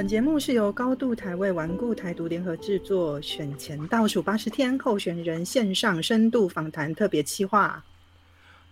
本节目是由高度台位顽固台独联合制作，选前倒数八十天候选人线上深度访谈特别企划。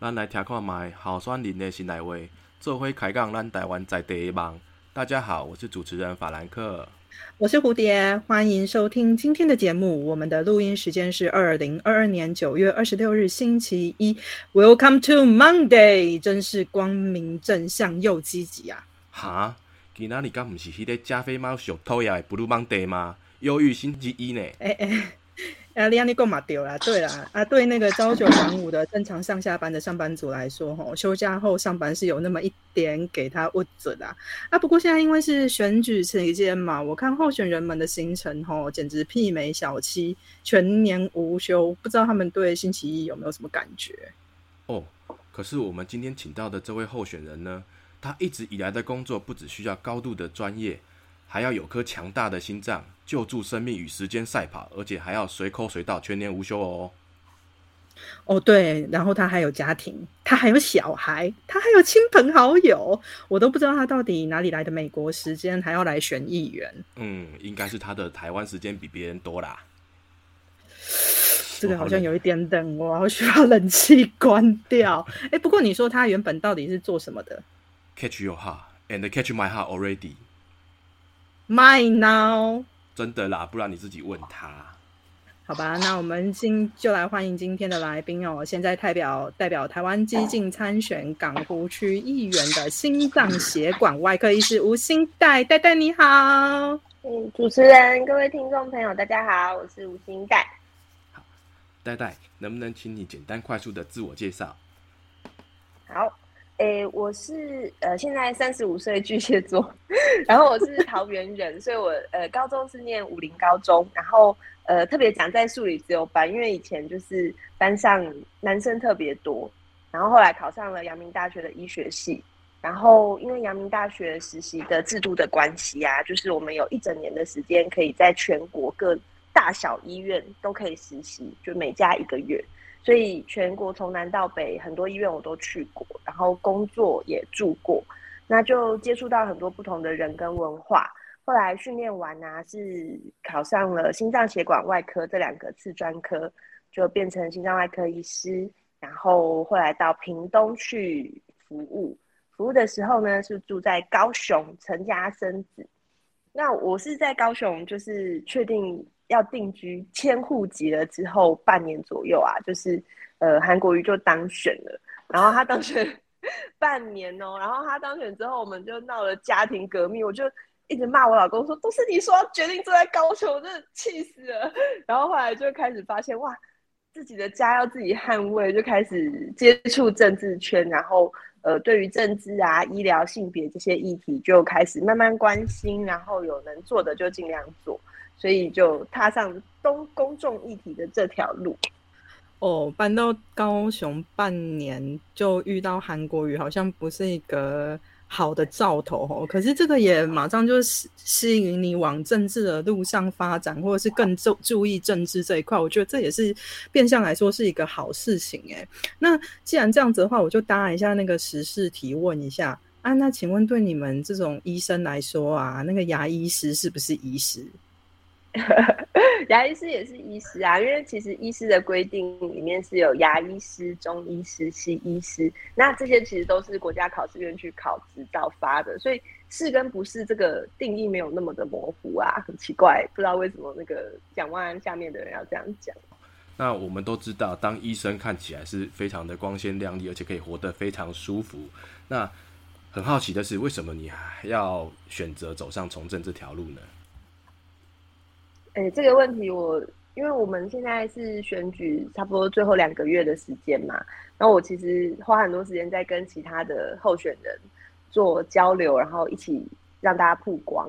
咱来听看卖候选人的新来话，做伙开讲咱台湾在地的梦。大家好，我是主持人法兰克，我是蝴蝶，欢迎收听今天的节目。我们的录音时间是二零二二年九月二十六日星期一。Welcome to Monday，真是光明正向又积极啊！哈？今仔日敢毋是迄个加菲猫小偷呀？Blue Monday 吗？忧郁星期一呢？哎哎，啊，你安尼讲嘛对啦，对啦，啊，对那个朝九晚五的正常上下班的上班族来说，吼，休假后上班是有那么一点给他误准的啊。不过现在因为是选举期间嘛，我看候选人们的行程，吼，简直媲美小七，全年无休。不知道他们对星期一有没有什么感觉？哦，可是我们今天请到的这位候选人呢？他一直以来的工作不只需要高度的专业，还要有颗强大的心脏，救助生命与时间赛跑，而且还要随口随到，全年无休哦。哦，对，然后他还有家庭，他还有小孩，他还有亲朋好友，我都不知道他到底哪里来的美国时间，还要来选议员。嗯，应该是他的台湾时间比别人多啦。这个好像有一点冷哦，需要冷气关掉。哎，不过你说他原本到底是做什么的？Catch your heart and catch my heart already. Mine now. 真的啦，不然你自己问他。好吧，那我们今就来欢迎今天的来宾哦。现在代表代表台湾激进参选港湖区议员的心脏血管外科医师吴新代，代代你好。嗯，主持人、各位听众朋友，大家好，我是吴新代。好，代代，能不能请你简单快速的自我介绍？好。诶，我是呃，现在三十五岁巨蟹座，然后我是桃园人，所以我呃高中是念武林高中，然后呃特别讲在数理自由班，因为以前就是班上男生特别多，然后后来考上了阳明大学的医学系，然后因为阳明大学实习的制度的关系啊，就是我们有一整年的时间可以在全国各大小医院都可以实习，就每家一个月。所以全国从南到北很多医院我都去过，然后工作也住过，那就接触到很多不同的人跟文化。后来训练完呢，是考上了心脏血管外科这两个次专科，就变成心脏外科医师。然后后来到屏东去服务，服务的时候呢是住在高雄成家生子。那我是在高雄，就是确定。要定居迁户籍了之后，半年左右啊，就是呃韩国瑜就当选了，然后他当选半年哦，然后他当选之后，我们就闹了家庭革命，我就一直骂我老公说，都是你说决定住在高雄，我真的气死了。然后后来就开始发现，哇，自己的家要自己捍卫，就开始接触政治圈，然后呃对于政治啊、医疗、性别这些议题就开始慢慢关心，然后有能做的就尽量做。所以就踏上东公众议题的这条路。哦，搬到高雄半年就遇到韩国语，好像不是一个好的兆头哦。可是这个也马上就吸吸引你往政治的路上发展，或者是更注注意政治这一块。我觉得这也是变相来说是一个好事情哎。那既然这样子的话，我就搭一下那个时事提问一下啊。那请问对你们这种医生来说啊，那个牙医师是不是医师？牙医师也是医师啊，因为其实医师的规定里面是有牙医师、中医师、西医师，那这些其实都是国家考试院去考执照发的，所以是跟不是这个定义没有那么的模糊啊，很奇怪，不知道为什么那个蒋万安下面的人要这样讲。那我们都知道，当医生看起来是非常的光鲜亮丽，而且可以活得非常舒服。那很好奇的是，为什么你还要选择走上从政这条路呢？哎，这个问题我，因为我们现在是选举差不多最后两个月的时间嘛，然后我其实花很多时间在跟其他的候选人做交流，然后一起让大家曝光。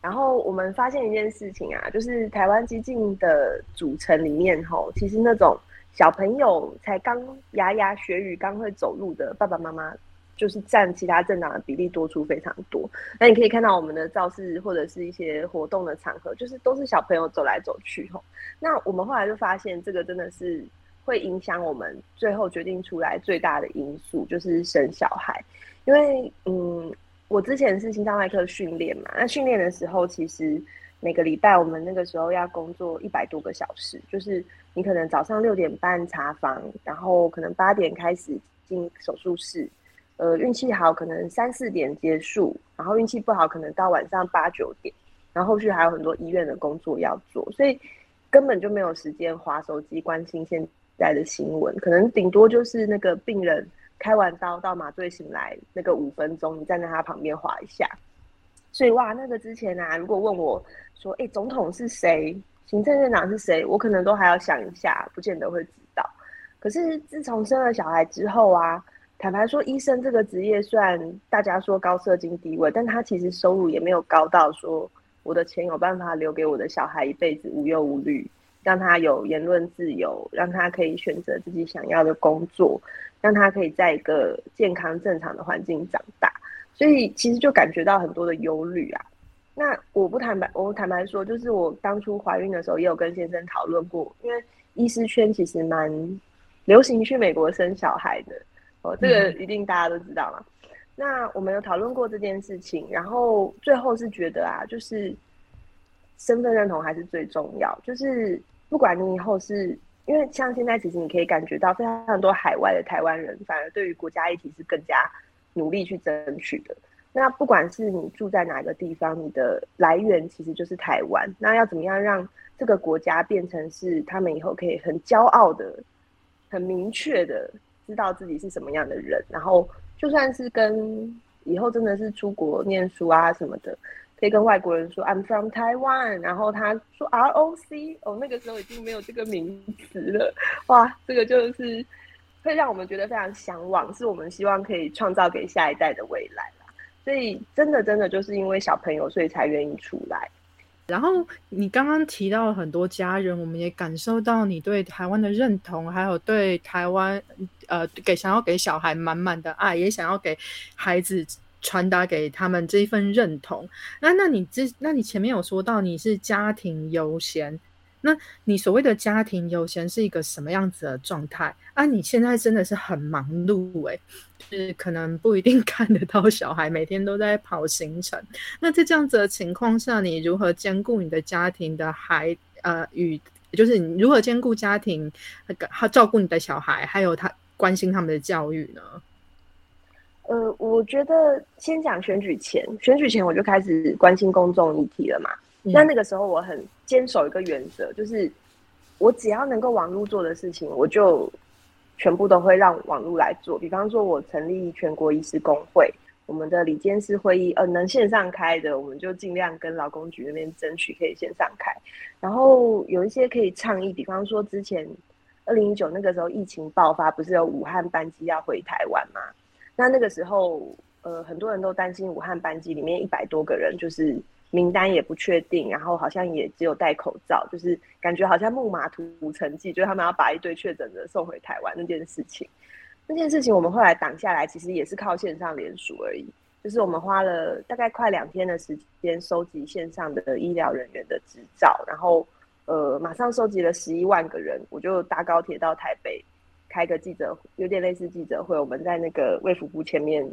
然后我们发现一件事情啊，就是台湾激进的组成里面，吼，其实那种小朋友才刚牙牙学语、刚会走路的爸爸妈妈。就是占其他政党的比例多出非常多。那你可以看到我们的造势或者是一些活动的场合，就是都是小朋友走来走去吼。那我们后来就发现，这个真的是会影响我们最后决定出来最大的因素，就是生小孩。因为嗯，我之前是心脏外科训练嘛，那训练的时候，其实每个礼拜我们那个时候要工作一百多个小时，就是你可能早上六点半查房，然后可能八点开始进手术室，呃，运气好可能三四点结束，然后运气不好可能到晚上八九点，然后后续还有很多医院的工作要做，所以根本就没有时间划手机关心现在的新闻，可能顶多就是那个病人。开完刀到麻醉醒来那个五分钟，你站在他旁边划一下。所以哇，那个之前啊，如果问我说，哎，总统是谁？行政院长是谁？我可能都还要想一下，不见得会知道。可是自从生了小孩之后啊，坦白说，医生这个职业虽然大家说高社经地位，但他其实收入也没有高到说我的钱有办法留给我的小孩一辈子无忧无虑，让他有言论自由，让他可以选择自己想要的工作。让他可以在一个健康正常的环境长大，所以其实就感觉到很多的忧虑啊。那我不坦白，我坦白说，就是我当初怀孕的时候，也有跟先生讨论过，因为医师圈其实蛮流行去美国生小孩的哦，这个一定大家都知道嘛。那我们有讨论过这件事情，然后最后是觉得啊，就是身份认同还是最重要，就是不管你以后是。因为像现在，其实你可以感觉到非常多海外的台湾人，反而对于国家议题是更加努力去争取的。那不管是你住在哪个地方，你的来源其实就是台湾。那要怎么样让这个国家变成是他们以后可以很骄傲的、很明确的知道自己是什么样的人？然后就算是跟以后真的是出国念书啊什么的。可以跟外国人说 I'm from Taiwan，然后他说 ROC，哦，那个时候已经没有这个名词了，哇，这个就是会让我们觉得非常向往，是我们希望可以创造给下一代的未来啦。所以真的真的就是因为小朋友，所以才愿意出来。然后你刚刚提到很多家人，我们也感受到你对台湾的认同，还有对台湾呃给想要给小孩满满的爱，也想要给孩子。传达给他们这一份认同。那，那你这，那你前面有说到你是家庭优先，那你所谓的家庭优先是一个什么样子的状态啊？你现在真的是很忙碌诶，就是可能不一定 看得到小孩，每天都在跑行程。那在这样子的情况下，你如何兼顾你的家庭的孩呃与，就是你如何兼顾家庭，他照顾你的小孩，还有他关心他们的教育呢？呃，我觉得先讲选举前，选举前我就开始关心公众议题了嘛。那那个时候我很坚守一个原则，就是我只要能够网络做的事情，我就全部都会让网络来做。比方说，我成立全国医师工会，我们的理监事会议，呃，能线上开的，我们就尽量跟劳工局那边争取可以线上开。然后有一些可以倡议，比方说之前二零一九那个时候疫情爆发，不是有武汉班机要回台湾吗？那那个时候，呃，很多人都担心武汉班机里面一百多个人，就是名单也不确定，然后好像也只有戴口罩，就是感觉好像木马屠城记，就是他们要把一堆确诊的送回台湾那件事情。那件事情我们后来挡下来，其实也是靠线上联署而已，就是我们花了大概快两天的时间收集线上的医疗人员的执照，然后呃，马上收集了十一万个人，我就搭高铁到台北。开个记者，有点类似记者会，我们在那个卫福部前面，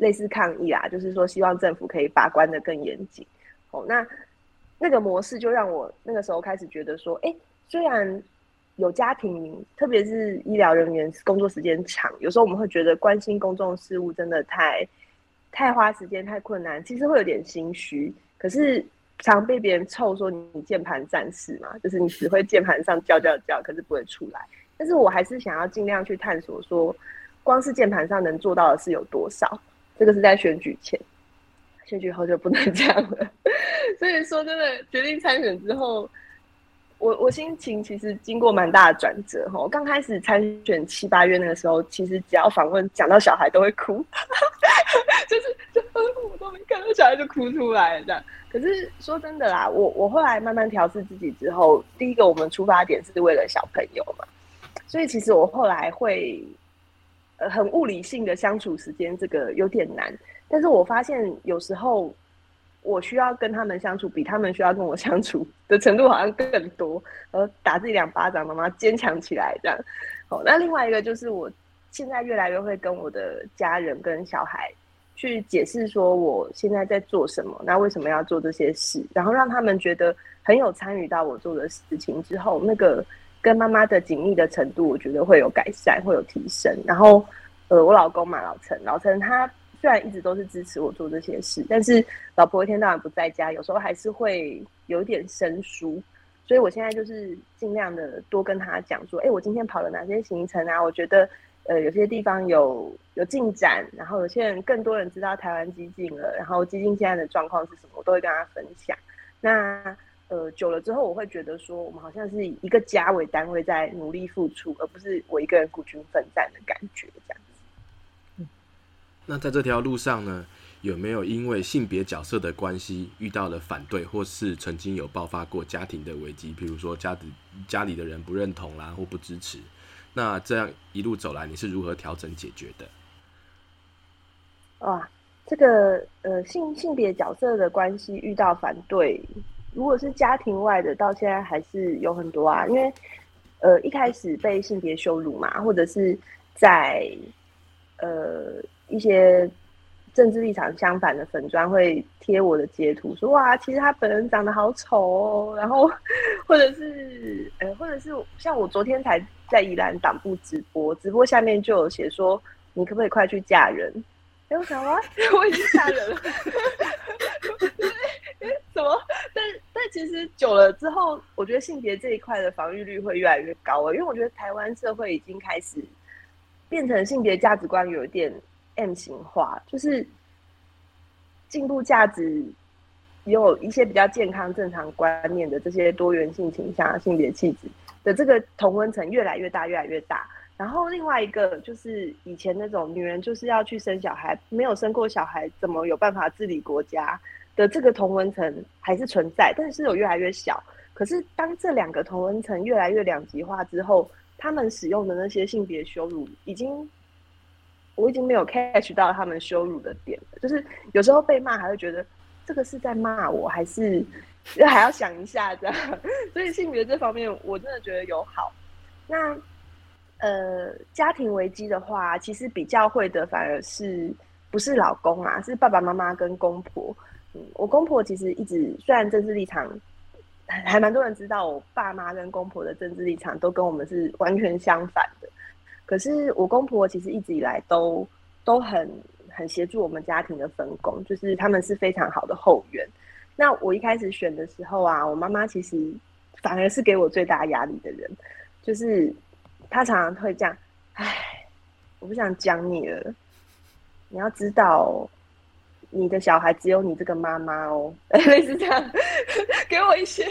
类似抗议啊，就是说希望政府可以把关的更严谨。哦，那那个模式就让我那个时候开始觉得说，哎，虽然有家庭，特别是医疗人员工作时间长，有时候我们会觉得关心公众事务真的太太花时间、太困难，其实会有点心虚。可是常被别人臭说你键盘战士嘛，就是你只会键盘上叫叫叫，可是不会出来。但是我还是想要尽量去探索，说光是键盘上能做到的是有多少。这个是在选举前，选举后就不能这样了。所以说真的，决定参选之后，我我心情其实经过蛮大的转折哈。刚开始参选七八月那个时候，其实只要访问讲到小孩都会哭，就是就我都没看到小孩就哭出来了这样。可是说真的啦，我我后来慢慢调试自己之后，第一个我们出发点是为了小朋友嘛。所以其实我后来会，呃，很物理性的相处时间，这个有点难。但是我发现有时候我需要跟他们相处，比他们需要跟我相处的程度好像更多。呃，打自己两巴掌，妈妈坚强起来这样。好，那另外一个就是我现在越来越会跟我的家人跟小孩去解释说我现在在做什么，那为什么要做这些事，然后让他们觉得很有参与到我做的事情之后，那个跟妈妈的紧密的程度，我觉得会有改善，会有提升。然后，呃，我老公嘛，老陈，老陈他虽然一直都是支持我做这些事，但是老婆一天到晚不在家，有时候还是会有点生疏。所以我现在就是尽量的多跟他讲说，哎，我今天跑了哪些行程啊？我觉得。呃，有些地方有有进展，然后有些人更多人知道台湾基金了，然后基金现在的状况是什么，我都会跟他分享。那呃，久了之后，我会觉得说，我们好像是以一个家为单位在努力付出，而不是我一个人孤军奋战的感觉，这样子。那在这条路上呢，有没有因为性别角色的关系遇到了反对，或是曾经有爆发过家庭的危机？比如说家里家里的人不认同啦，或不支持？那这样一路走来，你是如何调整解决的？哇，这个呃性性别角色的关系遇到反对，如果是家庭外的，到现在还是有很多啊。因为呃一开始被性别羞辱嘛，或者是在呃一些政治立场相反的粉砖会贴我的截图，说哇，其实他本人长得好丑哦。然后或者是呃或者是像我昨天才。在宜兰党部直播，直播下面就有写说，你可不可以快去嫁人？哎，我想啊，我已经嫁人了。怎么？但但其实久了之后，我觉得性别这一块的防御率会越来越高了，因为我觉得台湾社会已经开始变成性别价值观有一点 M 型化，就是进步价值有一些比较健康正常观念的这些多元性倾向、性别气质。的这个同温层越来越大，越来越大。然后另外一个就是以前那种女人就是要去生小孩，没有生过小孩怎么有办法治理国家的这个同温层还是存在，但是有越来越小。可是当这两个同温层越来越两极化之后，他们使用的那些性别羞辱，已经我已经没有 catch 到他们羞辱的点了。就是有时候被骂还会觉得这个是在骂我，还是？还要想一下这样，所以性别这方面我真的觉得有好。那呃，家庭危机的话，其实比较会的反而是不是老公啊，是爸爸妈妈跟公婆。我公婆其实一直虽然政治立场还蛮多人知道，我爸妈跟公婆的政治立场都跟我们是完全相反的。可是我公婆其实一直以来都都很很协助我们家庭的分工，就是他们是非常好的后援。那我一开始选的时候啊，我妈妈其实反而是给我最大压力的人，就是她常常会这样，唉，我不想讲你了，你要知道，你的小孩只有你这个妈妈哦，类似这样，给我一些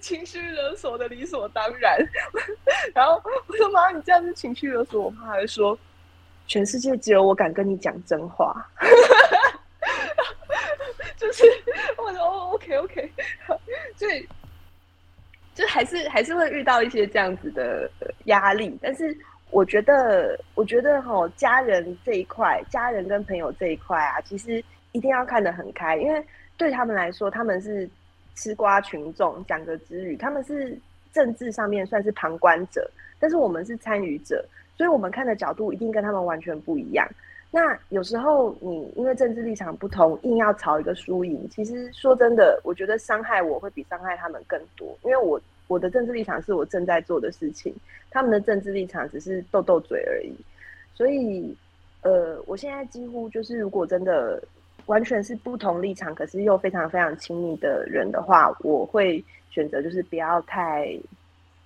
情绪勒索的理所当然。然后我说妈，你这样子情绪勒索，我妈还说，全世界只有我敢跟你讲真话。就是我说哦，OK OK，所以就还是还是会遇到一些这样子的压力，但是我觉得我觉得哈，家人这一块，家人跟朋友这一块啊，其实一定要看得很开，因为对他们来说，他们是吃瓜群众，讲个之语，他们是政治上面算是旁观者，但是我们是参与者，所以我们看的角度一定跟他们完全不一样。那有时候你因为政治立场不同，硬要吵一个输赢，其实说真的，我觉得伤害我会比伤害他们更多。因为我我的政治立场是我正在做的事情，他们的政治立场只是斗斗嘴而已。所以，呃，我现在几乎就是，如果真的完全是不同立场，可是又非常非常亲密的人的话，我会选择就是不要太。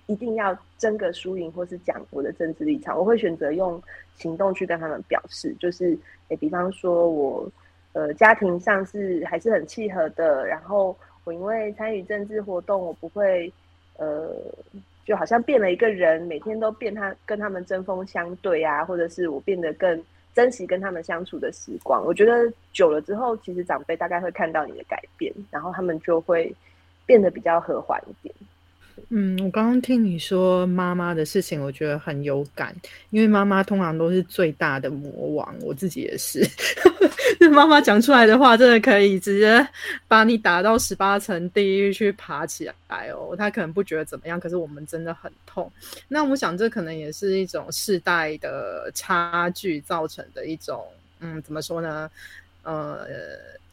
一定要争个输赢，或是讲我的政治立场，我会选择用行动去跟他们表示。就是，诶，比方说我，呃，家庭上是还是很契合的。然后我因为参与政治活动，我不会，呃，就好像变了一个人，每天都变他跟他们针锋相对啊，或者是我变得更珍惜跟他们相处的时光。我觉得久了之后，其实长辈大概会看到你的改变，然后他们就会变得比较和缓一点。嗯，我刚刚听你说妈妈的事情，我觉得很有感，因为妈妈通常都是最大的魔王，我自己也是。妈妈讲出来的话，真的可以直接把你打到十八层地狱去爬起来哦。她可能不觉得怎么样，可是我们真的很痛。那我想，这可能也是一种世代的差距造成的一种，嗯，怎么说呢？呃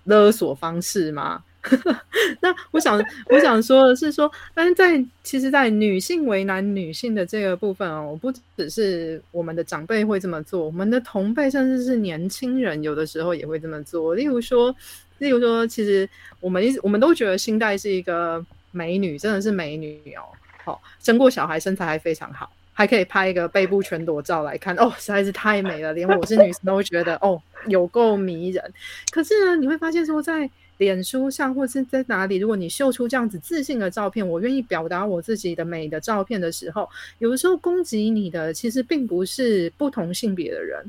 勒索方式吗？那我想我想说的是说，但是在其实，在女性为难女性的这个部分哦，不只是我们的长辈会这么做，我们的同辈甚至是年轻人，有的时候也会这么做。例如说，例如说，其实我们一我们都觉得星黛是一个美女，真的是美女哦，好生过小孩，身材还非常好。还可以拍一个背部全裸照来看哦，实在是太美了，连我是女生都会觉得哦，有够迷人。可是呢，你会发现说，在脸书上或是在哪里，如果你秀出这样子自信的照片，我愿意表达我自己的美的照片的时候，有的时候攻击你的其实并不是不同性别的人，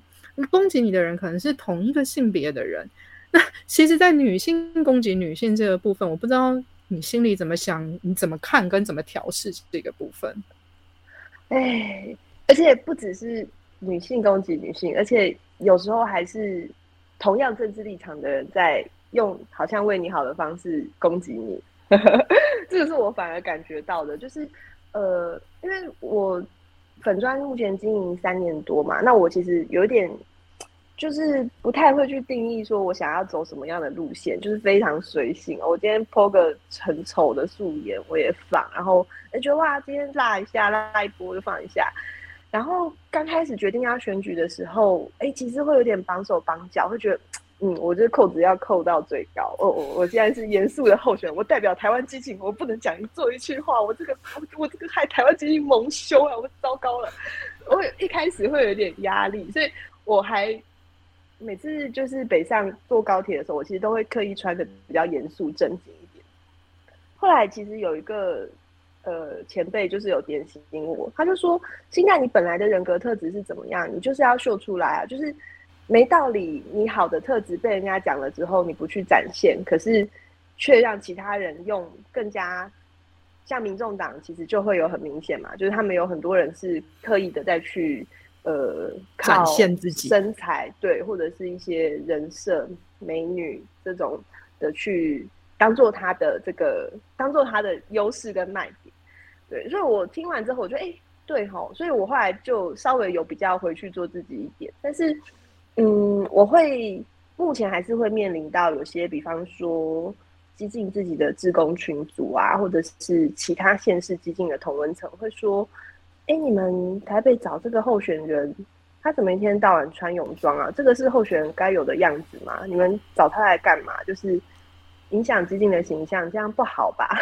攻击你的人可能是同一个性别的人。那其实，在女性攻击女性这个部分，我不知道你心里怎么想，你怎么看跟怎么调试这个部分。哎，而且不只是女性攻击女性，而且有时候还是同样政治立场的人在用好像为你好的方式攻击你。这个是我反而感觉到的，就是呃，因为我粉砖目前经营三年多嘛，那我其实有点。就是不太会去定义说我想要走什么样的路线，就是非常随性。我今天 po 个很丑的素颜我也放，然后哎觉得哇，今天拉一下拉一波就放一下。然后刚开始决定要选举的时候，哎，其实会有点绑手绑脚，会觉得嗯，我这扣子要扣到最高。哦，我我现在是严肃的候选人，我代表台湾激情，我不能讲一做一句话，我这个我我这个害台湾激情蒙羞啊，我糟糕了。我一开始会有点压力，所以我还。每次就是北上坐高铁的时候，我其实都会刻意穿的比较严肃正经一点。后来其实有一个呃前辈就是有点醒我，他就说：“现在你本来的人格特质是怎么样？你就是要秀出来啊！就是没道理，你好的特质被人家讲了之后，你不去展现，可是却让其他人用更加像民众党，其实就会有很明显嘛，就是他们有很多人是刻意的再去。”呃，展现自己身材对，或者是一些人设美女这种的去当做他的这个当做他的优势跟卖点，对，所以我听完之后，我觉得哎，对吼，所以我后来就稍微有比较回去做自己一点，但是嗯，我会目前还是会面临到有些，比方说激进自己的自工群组啊，或者是其他县市激进的同文层会说。哎，你们台北找这个候选人，他怎么一天到晚穿泳装啊？这个是候选人该有的样子吗？你们找他来干嘛？就是影响激进的形象，这样不好吧？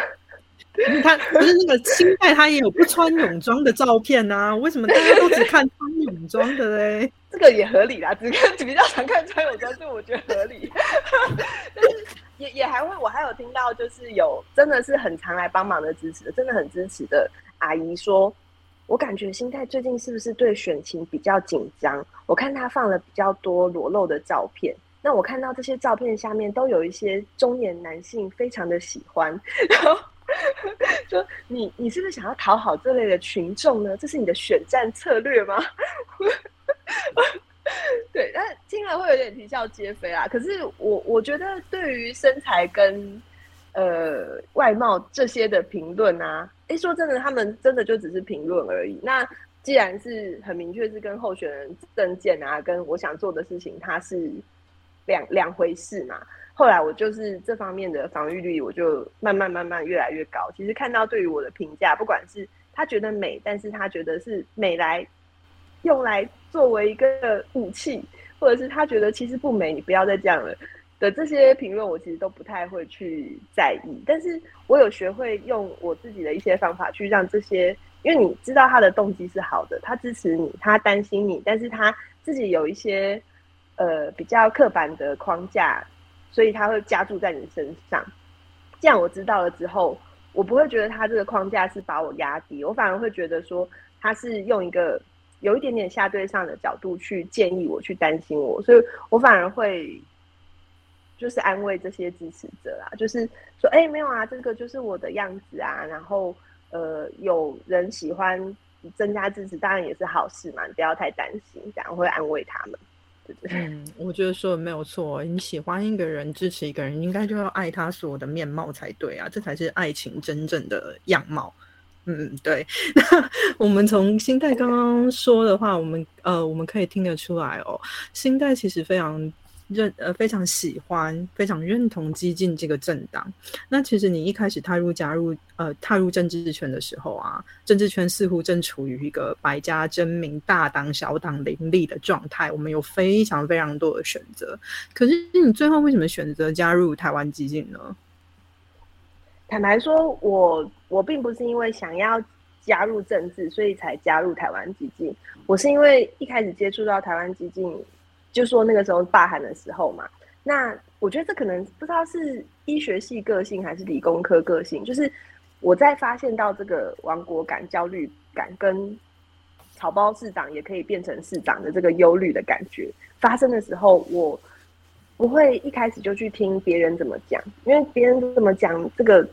他不是那个清代，他也有不穿泳装的照片啊？为什么大家都只看穿泳装的嘞？这个也合理啦，只看比较常看穿泳装，这我觉得合理。但是也也还会，我还有听到，就是有真的是很常来帮忙的支持，真的很支持的阿姨说。我感觉心态最近是不是对选情比较紧张？我看他放了比较多裸露的照片，那我看到这些照片下面都有一些中年男性非常的喜欢，然后 说你你是不是想要讨好这类的群众呢？这是你的选战策略吗？对，但听了会有点啼笑皆非啊。可是我我觉得对于身材跟呃外貌这些的评论啊。哎，说真的，他们真的就只是评论而已。那既然是很明确是跟候选人证件啊，跟我想做的事情，它是两两回事嘛。后来我就是这方面的防御力，我就慢慢慢慢越来越高。其实看到对于我的评价，不管是他觉得美，但是他觉得是美来用来作为一个武器，或者是他觉得其实不美，你不要再这样了。的这些评论，我其实都不太会去在意，但是我有学会用我自己的一些方法去让这些，因为你知道他的动机是好的，他支持你，他担心你，但是他自己有一些呃比较刻板的框架，所以他会加注在你身上。这样我知道了之后，我不会觉得他这个框架是把我压低，我反而会觉得说他是用一个有一点点下对上的角度去建议我，去担心我，所以我反而会。就是安慰这些支持者啦，就是说，哎，没有啊，这个就是我的样子啊。然后，呃，有人喜欢增加支持，当然也是好事嘛，不要太担心，这样会安慰他们。嗯，我觉得说的没有错。你喜欢一个人，支持一个人，应该就要爱他所有的面貌才对啊，这才是爱情真正的样貌。嗯，对。那我们从心态刚刚说的话，我们呃，我们可以听得出来哦，心态其实非常。认呃非常喜欢、非常认同激进这个政党。那其实你一开始踏入加入呃踏入政治圈的时候啊，政治圈似乎正处于一个百家争鸣、大党小党林立的状态，我们有非常非常多的选择。可是你最后为什么选择加入台湾激进呢？坦白说，我我并不是因为想要加入政治，所以才加入台湾激进。我是因为一开始接触到台湾激进，就说那个时候罢寒的时候嘛。那我觉得这可能不知道是医学系个性还是理工科个性，就是我在发现到这个亡国感、焦虑感跟草包市长也可以变成市长的这个忧虑的感觉发生的时候，我。不会一开始就去听别人怎么讲，因为别人怎么讲，这个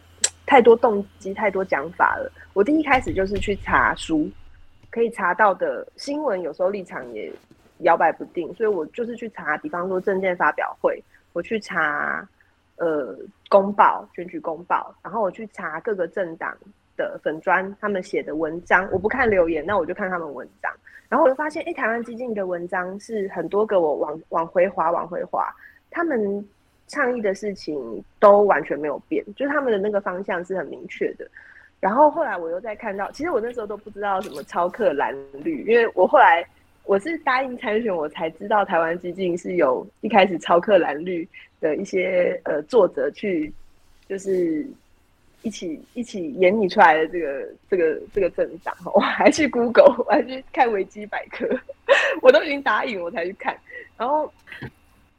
太多动机、太多讲法了。我第一开始就是去查书，可以查到的新闻，有时候立场也摇摆不定，所以我就是去查，比方说证件发表会，我去查呃公报、选举公报，然后我去查各个政党的粉砖他们写的文章，我不看留言，那我就看他们文章，然后我就发现，哎，台湾激进的文章是很多个，我往往回滑，往回滑。他们倡议的事情都完全没有变，就是他们的那个方向是很明确的。然后后来我又再看到，其实我那时候都不知道什么超克蓝绿，因为我后来我是答应参选，我才知道台湾激进是有一开始超克蓝绿的一些呃作者去，就是一起一起演拟出来的这个这个这个政党。我还去 Google，我还去看维基百科，我都已经答应我才去看，然后。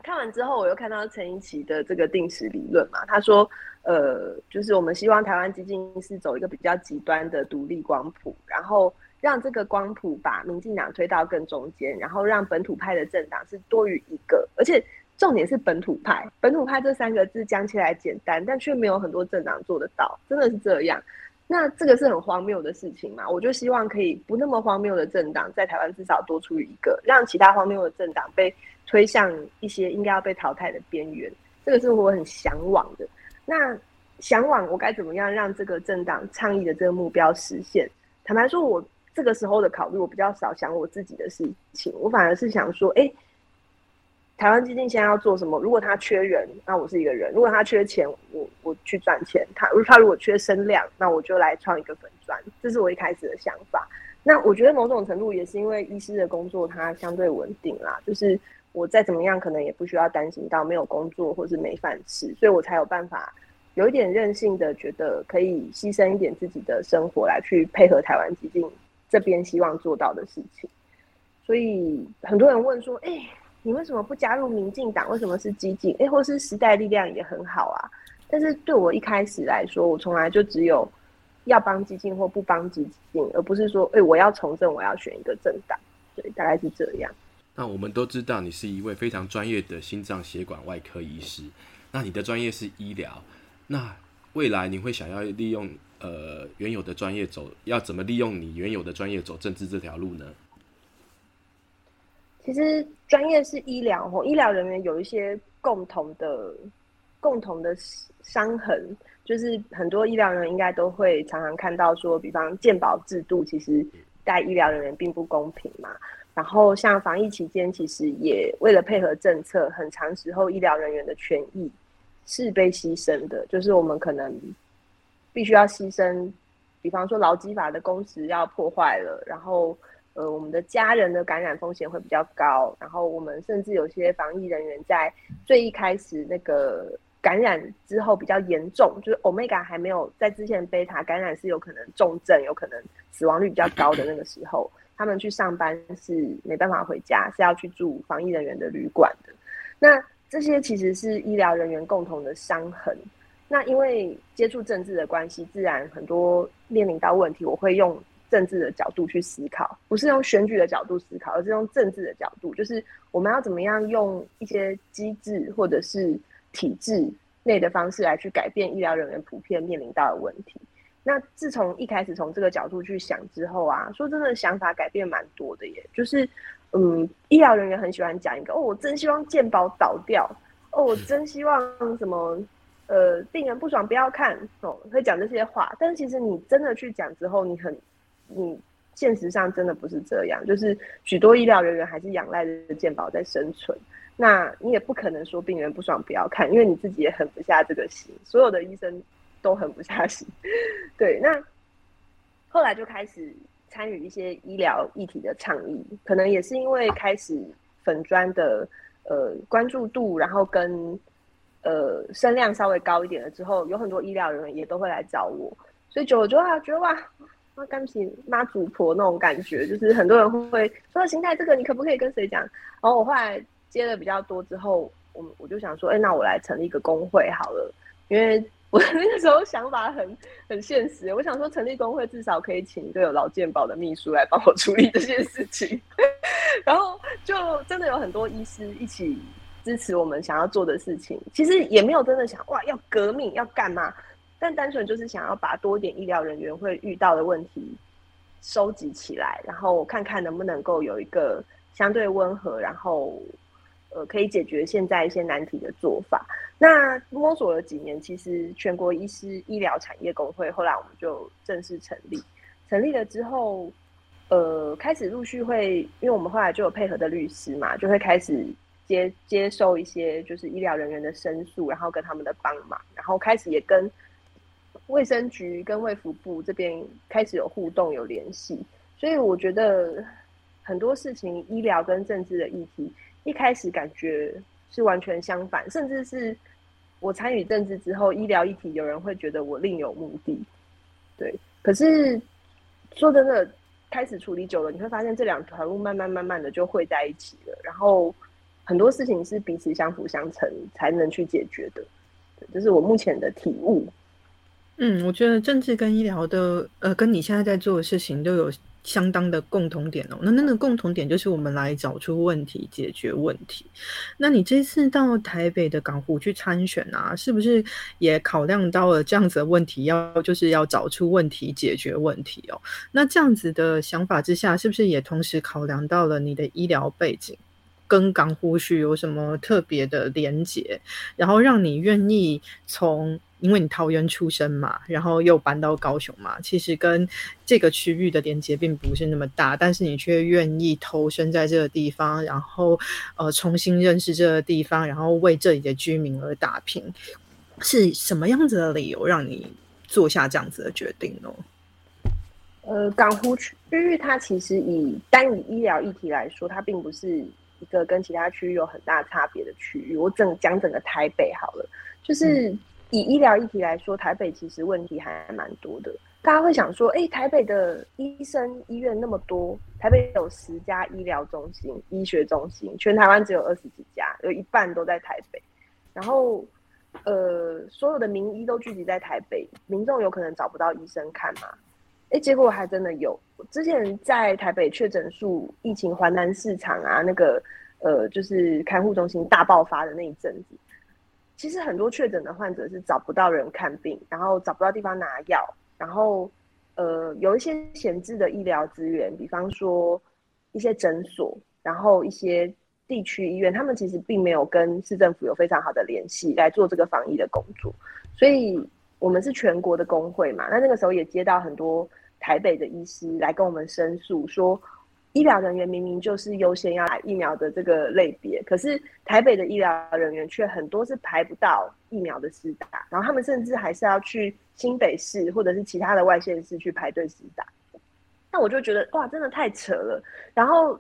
看完之后，我又看到陈一奇的这个定时理论嘛，他说，呃，就是我们希望台湾基金是走一个比较极端的独立光谱，然后让这个光谱把民进党推到更中间，然后让本土派的政党是多于一个，而且重点是本土派，本土派这三个字讲起来简单，但却没有很多政党做得到，真的是这样。那这个是很荒谬的事情嘛？我就希望可以不那么荒谬的政党在台湾至少多出一个，让其他荒谬的政党被。推向一些应该要被淘汰的边缘，这个是我很向往的。那向往我该怎么样让这个政党倡议的这个目标实现？坦白说，我这个时候的考虑，我比较少想我自己的事情，我反而是想说，哎，台湾基金现在要做什么？如果他缺人，那我是一个人；如果他缺钱，我我去赚钱。他如他如果缺声量，那我就来创一个粉砖。这是我一开始的想法。那我觉得某种程度也是因为医师的工作，它相对稳定啦，就是。我再怎么样，可能也不需要担心到没有工作或是没饭吃，所以我才有办法有一点任性的觉得可以牺牲一点自己的生活来去配合台湾基金这边希望做到的事情。所以很多人问说：“哎，你为什么不加入民进党？为什么是激进？哎，或是时代力量也很好啊？”但是对我一开始来说，我从来就只有要帮激进或不帮激进，而不是说：“哎，我要从政，我要选一个政党。”对，大概是这样。那我们都知道你是一位非常专业的心脏血管外科医师，那你的专业是医疗，那未来你会想要利用呃原有的专业走，要怎么利用你原有的专业走政治这条路呢？其实专业是医疗哦，医疗人员有一些共同的共同的伤痕，就是很多医疗人员应该都会常常看到说，比方健保制度其实待医疗人员并不公平嘛。然后，像防疫期间，其实也为了配合政策，很长时候医疗人员的权益是被牺牲的。就是我们可能必须要牺牲，比方说劳基法的工时要破坏了，然后呃，我们的家人的感染风险会比较高，然后我们甚至有些防疫人员在最一开始那个感染之后比较严重，就是 Omega 还没有在之前贝塔感染是有可能重症，有可能死亡率比较高的那个时候。他们去上班是没办法回家，是要去住防疫人员的旅馆的。那这些其实是医疗人员共同的伤痕。那因为接触政治的关系，自然很多面临到问题，我会用政治的角度去思考，不是用选举的角度思考，而是用政治的角度，就是我们要怎么样用一些机制或者是体制内的方式来去改变医疗人员普遍面临到的问题。那自从一开始从这个角度去想之后啊，说真的，想法改变蛮多的耶。就是，嗯，医疗人员很喜欢讲一个哦，我真希望健保倒掉，哦，我真希望什么，呃，病人不爽不要看哦，会讲这些话。但是其实你真的去讲之后，你很，你现实上真的不是这样，就是许多医疗人员还是仰赖着健保在生存。那你也不可能说病人不爽不要看，因为你自己也狠不下这个心，所有的医生都狠不下心。对，那后来就开始参与一些医疗议题的倡议，可能也是因为开始粉砖的呃关注度，然后跟呃声量稍微高一点了之后，有很多医疗人员也都会来找我，所以久了就啊觉得哇。那干起妈祖婆那种感觉，就是很多人会说到心态这个，你可不可以跟谁讲？然后我后来接的比较多之后，我我就想说，哎，那我来成立一个工会好了，因为我那个时候想法很 很现实，我想说成立工会至少可以请一个有劳健保的秘书来帮我处理这件事情，然后就真的有很多医师一起支持我们想要做的事情，其实也没有真的想哇要革命要干嘛。但单纯就是想要把多点医疗人员会遇到的问题收集起来，然后看看能不能够有一个相对温和，然后呃可以解决现在一些难题的做法。那摸索了几年，其实全国医师医疗产业工会后来我们就正式成立。成立了之后，呃，开始陆续会，因为我们后来就有配合的律师嘛，就会开始接接受一些就是医疗人员的申诉，然后跟他们的帮忙，然后开始也跟。卫生局跟卫福部这边开始有互动、有联系，所以我觉得很多事情，医疗跟政治的议题，一开始感觉是完全相反，甚至是我参与政治之后，医疗议题有人会觉得我另有目的。对，可是说真的，开始处理久了，你会发现这两条路慢慢慢慢的就汇在一起了，然后很多事情是彼此相辅相成才能去解决的。这是我目前的体悟。嗯，我觉得政治跟医疗的，呃，跟你现在在做的事情都有相当的共同点哦。那那个共同点就是我们来找出问题，解决问题。那你这次到台北的港湖去参选啊，是不是也考量到了这样子的问题？要就是要找出问题，解决问题哦。那这样子的想法之下，是不是也同时考量到了你的医疗背景跟港湖区有什么特别的连结，然后让你愿意从？因为你桃园出生嘛，然后又搬到高雄嘛，其实跟这个区域的连接并不是那么大，但是你却愿意投身在这个地方，然后呃重新认识这个地方，然后为这里的居民而打拼，是什么样子的理由让你做下这样子的决定呢？呃，港湖区域它其实以单以医疗议题来说，它并不是一个跟其他区域有很大差别的区域。我整讲整个台北好了，就是。以医疗议题来说，台北其实问题还蛮多的。大家会想说，哎，台北的医生医院那么多，台北有十家医疗中心、医学中心，全台湾只有二十几家，有一半都在台北。然后，呃，所有的名医都聚集在台北，民众有可能找不到医生看吗？哎，结果还真的有。之前在台北确诊数疫情华南市场啊，那个呃，就是看护中心大爆发的那一阵子。其实很多确诊的患者是找不到人看病，然后找不到地方拿药，然后呃有一些闲置的医疗资源，比方说一些诊所，然后一些地区医院，他们其实并没有跟市政府有非常好的联系来做这个防疫的工作。所以我们是全国的工会嘛，那那个时候也接到很多台北的医师来跟我们申诉说。医疗人员明明就是优先要打疫苗的这个类别，可是台北的医疗人员却很多是排不到疫苗的施打，然后他们甚至还是要去新北市或者是其他的外县市去排队施打。那我就觉得哇，真的太扯了。然后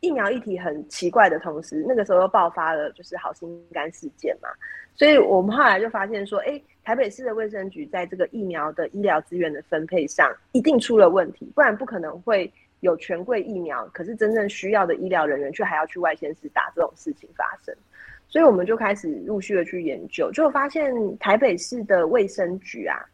疫苗议题很奇怪的同时，那个时候又爆发了就是好心肝事件嘛，所以我们后来就发现说，哎，台北市的卫生局在这个疫苗的医疗资源的分配上一定出了问题，不然不可能会。有权贵疫苗，可是真正需要的医疗人员却还要去外县市打这种事情发生，所以我们就开始陆续的去研究，就发现台北市的卫生局啊，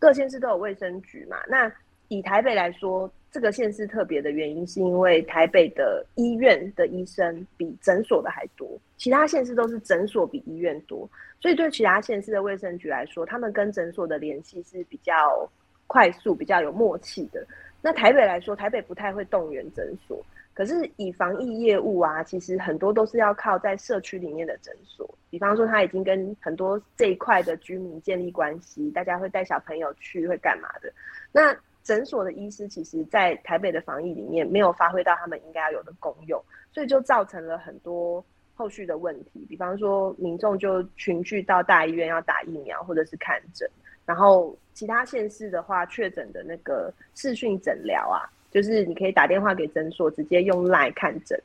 各县市都有卫生局嘛。那以台北来说，这个县市特别的原因，是因为台北的医院的医生比诊所的还多，其他县市都是诊所比医院多，所以对其他县市的卫生局来说，他们跟诊所的联系是比较快速、比较有默契的。那台北来说，台北不太会动员诊所，可是以防疫业务啊，其实很多都是要靠在社区里面的诊所。比方说，他已经跟很多这一块的居民建立关系，大家会带小朋友去，会干嘛的？那诊所的医师其实，在台北的防疫里面没有发挥到他们应该要有的功用，所以就造成了很多后续的问题。比方说，民众就群聚到大医院要打疫苗或者是看诊，然后其他县市的话，确诊的那个视讯诊疗啊，就是你可以打电话给诊所，直接用 Line 看诊。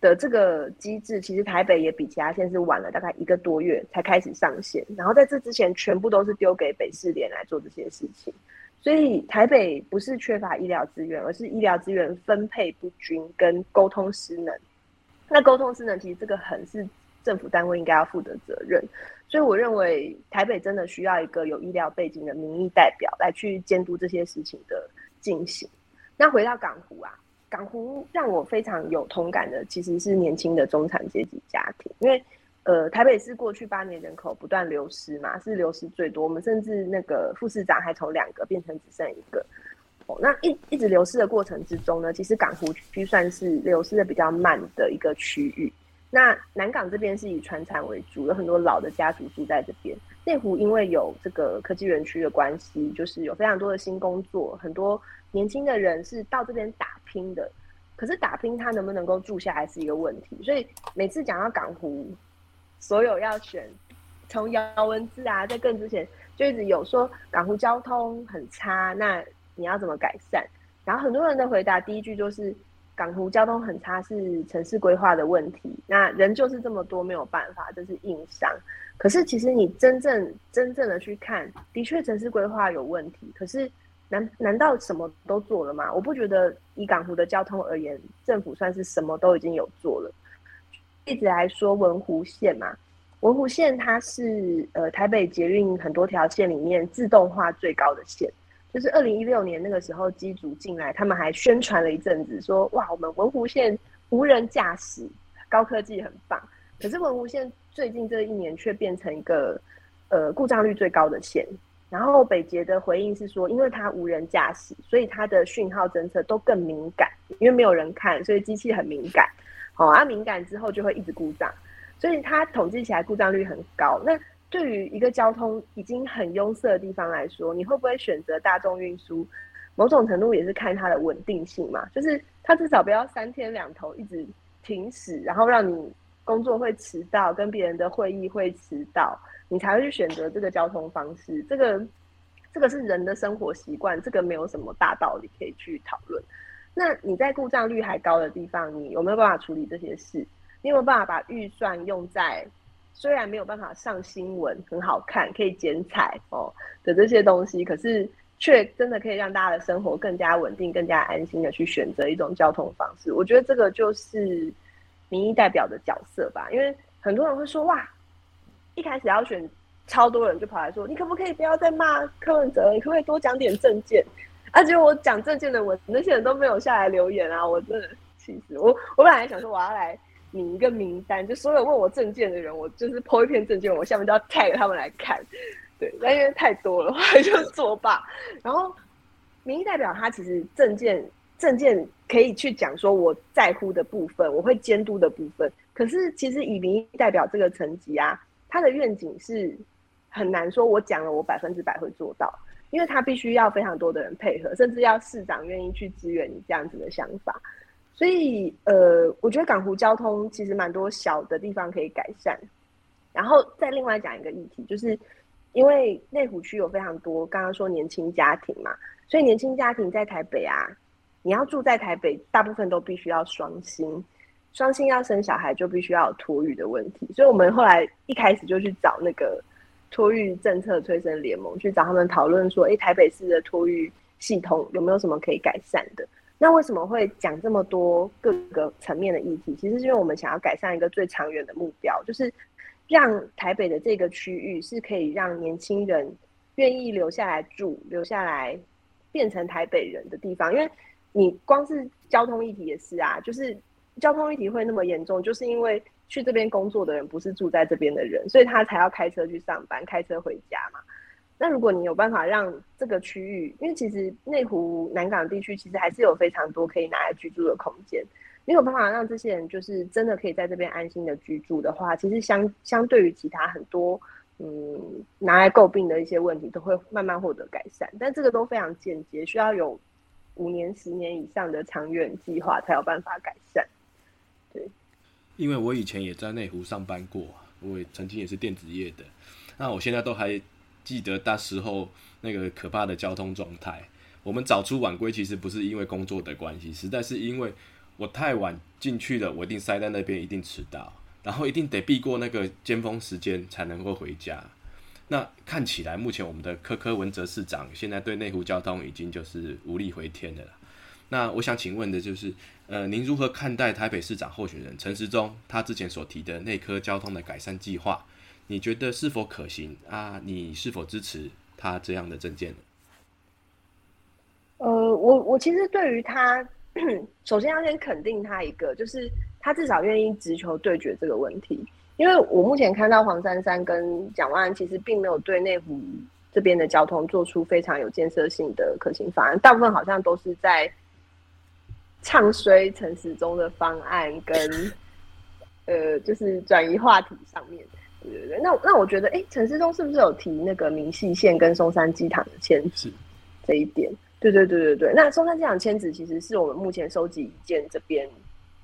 的这个机制，其实台北也比其他县市晚了大概一个多月才开始上线，然后在这之前，全部都是丢给北市联来做这些事情。所以台北不是缺乏医疗资源，而是医疗资源分配不均跟沟通失能。那沟通失能，其实这个很是政府单位应该要负的责任。所以我认为台北真的需要一个有医疗背景的民意代表来去监督这些事情的进行。那回到港湖啊。港湖让我非常有同感的，其实是年轻的中产阶级家庭，因为呃，台北市过去八年人口不断流失嘛，是流失最多。我们甚至那个副市长还从两个变成只剩一个。哦，那一一直流失的过程之中呢，其实港湖区算是流失的比较慢的一个区域。那南港这边是以船产为主，有很多老的家族住在这边。内湖因为有这个科技园区的关系，就是有非常多的新工作，很多年轻的人是到这边打。拼的，可是打拼他能不能够住下来是一个问题，所以每次讲到港湖，所有要选从姚文字啊，在更之前就一直有说港湖交通很差，那你要怎么改善？然后很多人的回答第一句就是港湖交通很差是城市规划的问题，那人就是这么多没有办法，这是硬伤。可是其实你真正真正的去看，的确城市规划有问题，可是。难难道什么都做了吗？我不觉得以港湖的交通而言，政府算是什么都已经有做了。一直来说文湖线嘛，文湖线它是呃台北捷运很多条线里面自动化最高的线。就是二零一六年那个时候机组进来，他们还宣传了一阵子，说哇我们文湖线无人驾驶，高科技很棒。可是文湖线最近这一年却变成一个呃故障率最高的线。然后北捷的回应是说，因为它无人驾驶，所以它的讯号侦测都更敏感，因为没有人看，所以机器很敏感。哦，它敏感之后就会一直故障，所以它统计起来故障率很高。那对于一个交通已经很拥塞的地方来说，你会不会选择大众运输？某种程度也是看它的稳定性嘛，就是它至少不要三天两头一直停驶，然后让你工作会迟到，跟别人的会议会迟到。你才会去选择这个交通方式，这个这个是人的生活习惯，这个没有什么大道理可以去讨论。那你在故障率还高的地方，你有没有办法处理这些事？你有没有办法把预算用在虽然没有办法上新闻、很好看、可以剪彩哦的这些东西，可是却真的可以让大家的生活更加稳定、更加安心的去选择一种交通方式？我觉得这个就是民意代表的角色吧，因为很多人会说哇。一开始要选超多人就跑来说，你可不可以不要再骂柯文哲？你可不可以多讲点证件？而且我讲证件的我，那些人都没有下来留言啊！我真的气死我！我本来想说我要来拟一个名单，就所有问我证件的人，我就是抛一篇证件，我下面都要 tag 他们来看。对，但因为太多了，我就作罢。然后民意代表他其实证件证件可以去讲说我在乎的部分，我会监督的部分。可是其实以民意代表这个层级啊。他的愿景是很难说，我讲了我百分之百会做到，因为他必须要非常多的人配合，甚至要市长愿意去支援你这样子的想法。所以，呃，我觉得港湖交通其实蛮多小的地方可以改善。然后再另外讲一个议题，就是因为内湖区有非常多刚刚说年轻家庭嘛，所以年轻家庭在台北啊，你要住在台北，大部分都必须要双薪。双薪要生小孩就必须要有托育的问题，所以我们后来一开始就去找那个托育政策催生联盟，去找他们讨论说，哎，台北市的托育系统有没有什么可以改善的？那为什么会讲这么多各个层面的议题？其实是因为我们想要改善一个最长远的目标，就是让台北的这个区域是可以让年轻人愿意留下来住、留下来变成台北人的地方。因为你光是交通议题也是啊，就是。交通议题会那么严重，就是因为去这边工作的人不是住在这边的人，所以他才要开车去上班，开车回家嘛。那如果你有办法让这个区域，因为其实内湖南港地区其实还是有非常多可以拿来居住的空间，你有办法让这些人就是真的可以在这边安心的居住的话，其实相相对于其他很多嗯拿来诟病的一些问题，都会慢慢获得改善。但这个都非常间接，需要有五年、十年以上的长远计划才有办法改善。对，因为我以前也在内湖上班过，我也曾经也是电子业的，那我现在都还记得那时候那个可怕的交通状态。我们早出晚归，其实不是因为工作的关系，实在是因为我太晚进去了，我一定塞在那边，一定迟到，然后一定得避过那个尖峰时间才能够回家。那看起来，目前我们的柯柯文哲市长现在对内湖交通已经就是无力回天的了。那我想请问的就是，呃，您如何看待台北市长候选人陈时中他之前所提的内科交通的改善计划？你觉得是否可行啊？你是否支持他这样的政见呢？呃，我我其实对于他，首先要先肯定他一个，就是他至少愿意直球对决这个问题。因为我目前看到黄珊珊跟蒋万安其实并没有对内湖这边的交通做出非常有建设性的可行方案，大部分好像都是在唱衰陈时中的方案跟 呃，就是转移话题上面。对对对，那那我觉得，哎，陈世忠是不是有提那个明细线跟松山机场的签字这一点？对对对对对，那松山机场签字其实是我们目前收集意见这边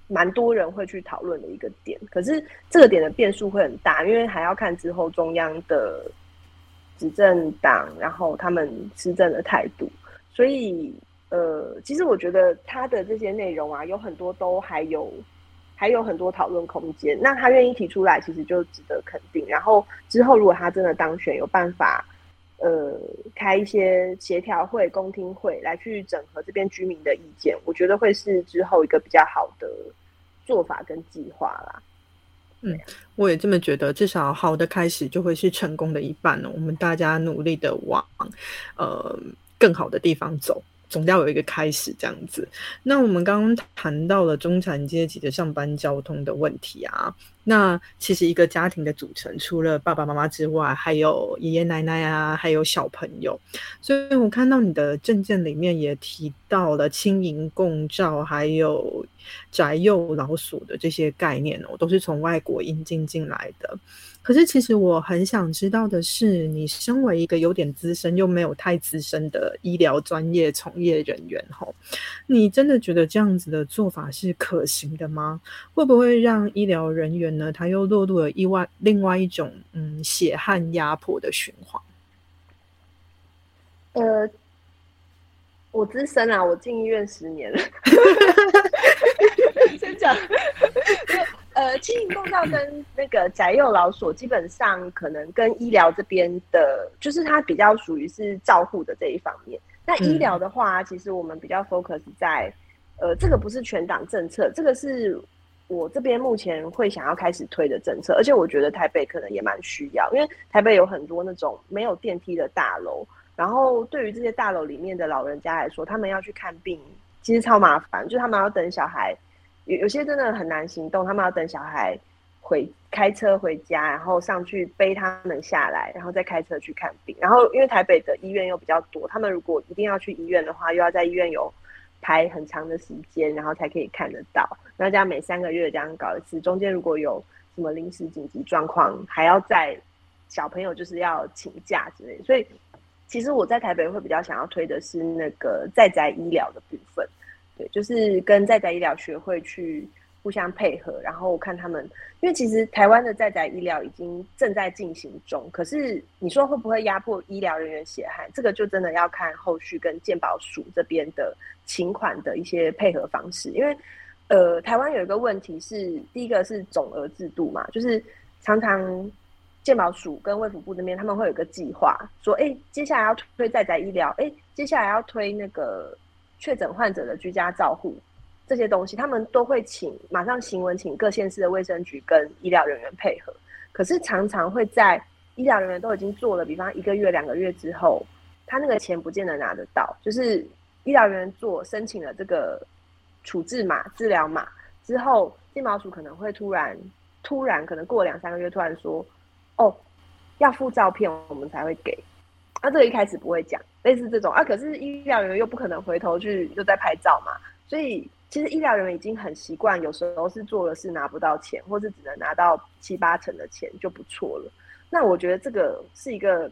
蛮多人会去讨论的一个点，可是这个点的变数会很大，因为还要看之后中央的执政党，然后他们施政的态度，所以呃，其实我觉得他的这些内容啊，有很多都还有还有很多讨论空间。那他愿意提出来，其实就值得肯定。然后之后如果他真的当选，有办法。呃，开一些协调会、公听会来去整合这边居民的意见，我觉得会是之后一个比较好的做法跟计划啦。嗯，我也这么觉得，至少好的开始就会是成功的一半了。我们大家努力的往呃更好的地方走。总要有一个开始，这样子。那我们刚刚谈到了中产阶级的上班交通的问题啊。那其实一个家庭的组成，除了爸爸妈妈之外，还有爷爷奶奶啊，还有小朋友。所以我看到你的证件里面也提到了轻盈共照，还有宅幼老鼠的这些概念哦，都是从外国引进进来的。可是，其实我很想知道的是，你身为一个有点资深又没有太资深的医疗专业从业人员，吼，你真的觉得这样子的做法是可行的吗？会不会让医疗人员呢，他又落入了意外另外一种嗯血汗压迫的循环？呃，我资深啊，我进医院十年了，先讲。呃，轻盈共照跟那个宅幼老所，基本上可能跟医疗这边的，就是它比较属于是照护的这一方面。那医疗的话，其实我们比较 focus 在，呃，这个不是全党政策，这个是我这边目前会想要开始推的政策。而且我觉得台北可能也蛮需要，因为台北有很多那种没有电梯的大楼，然后对于这些大楼里面的老人家来说，他们要去看病，其实超麻烦，就是他们要等小孩。有有些真的很难行动，他们要等小孩回开车回家，然后上去背他们下来，然后再开车去看病。然后因为台北的医院又比较多，他们如果一定要去医院的话，又要在医院有排很长的时间，然后才可以看得到。那这样每三个月这样搞一次，中间如果有什么临时紧急状况，还要在小朋友就是要请假之类。所以其实我在台北会比较想要推的是那个在宅医疗的部分。对，就是跟在宅医疗学会去互相配合，然后看他们，因为其实台湾的在宅医疗已经正在进行中，可是你说会不会压迫医疗人员血汗，这个就真的要看后续跟健保署这边的请款的一些配合方式，因为呃，台湾有一个问题是，第一个是总额制度嘛，就是常常健保署跟卫福部这边他们会有个计划，说哎，接下来要推在宅医疗，哎，接下来要推那个。确诊患者的居家照护这些东西，他们都会请马上行文，请各县市的卫生局跟医疗人员配合。可是常常会在医疗人员都已经做了，比方一个月、两个月之后，他那个钱不见得拿得到。就是医疗人员做申请了这个处置码、治疗码之后，金毛鼠可能会突然、突然可能过两三个月，突然说：“哦，要附照片，我们才会给。”那这个一开始不会讲，类似这种啊，可是医疗人员又不可能回头去又在拍照嘛，所以其实医疗人员已经很习惯，有时候是做了事拿不到钱，或是只能拿到七八成的钱就不错了。那我觉得这个是一个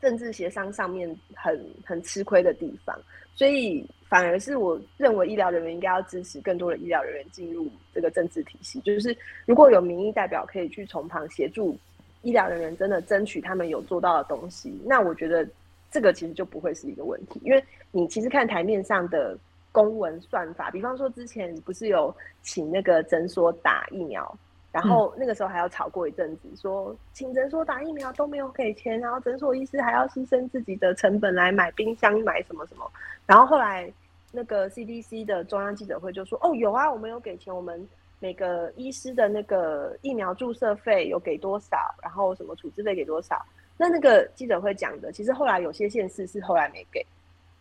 政治协商上面很很吃亏的地方，所以反而是我认为医疗人员应该要支持更多的医疗人员进入这个政治体系，就是如果有民意代表可以去从旁协助医疗人员，真的争取他们有做到的东西，那我觉得这个其实就不会是一个问题，因为你其实看台面上的。公文算法，比方说之前不是有请那个诊所打疫苗，然后那个时候还要吵过一阵子，说请诊所打疫苗都没有给钱，然后诊所医师还要牺牲自己的成本来买冰箱买什么什么，然后后来那个 CDC 的中央记者会就说，哦有啊，我们有给钱，我们每个医师的那个疫苗注射费有给多少，然后什么处置费给多少，那那个记者会讲的，其实后来有些县市是后来没给。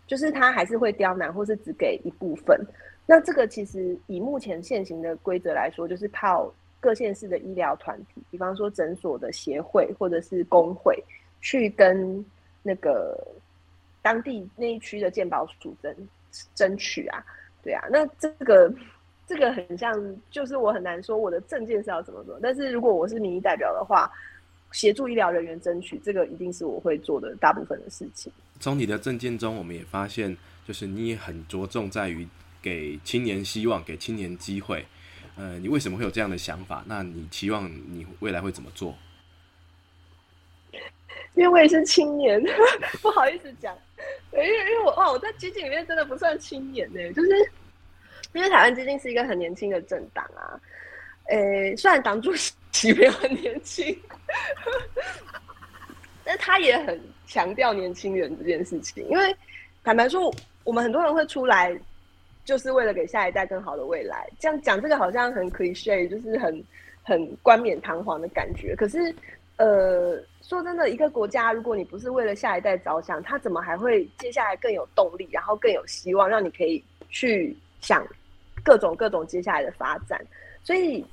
就是他还是会刁难，或是只给一部分。那这个其实以目前现行的规则来说，就是靠各县市的医疗团体，比方说诊所的协会或者是工会，去跟那个当地那一区的健保署争争取啊。对啊，那这个这个很像，就是我很难说我的证件是要怎么做。但是如果我是民意代表的话，协助医疗人员争取，这个一定是我会做的大部分的事情。从你的证件中，我们也发现，就是你也很着重在于给青年希望，给青年机会。呃，你为什么会有这样的想法？那你期望你未来会怎么做？因为我也是青年，不好意思讲。因为因为我哦，我在基金里面真的不算青年呢，就是因为台湾基金是一个很年轻的政党啊。呃，虽然党主席没有很年轻，但他也很强调年轻人这件事情。因为坦白说，我们很多人会出来，就是为了给下一代更好的未来。这样讲这个好像很 cliche，就是很很冠冕堂皇的感觉。可是，呃，说真的，一个国家如果你不是为了下一代着想，他怎么还会接下来更有动力，然后更有希望，让你可以去想各种各种接下来的发展？所以。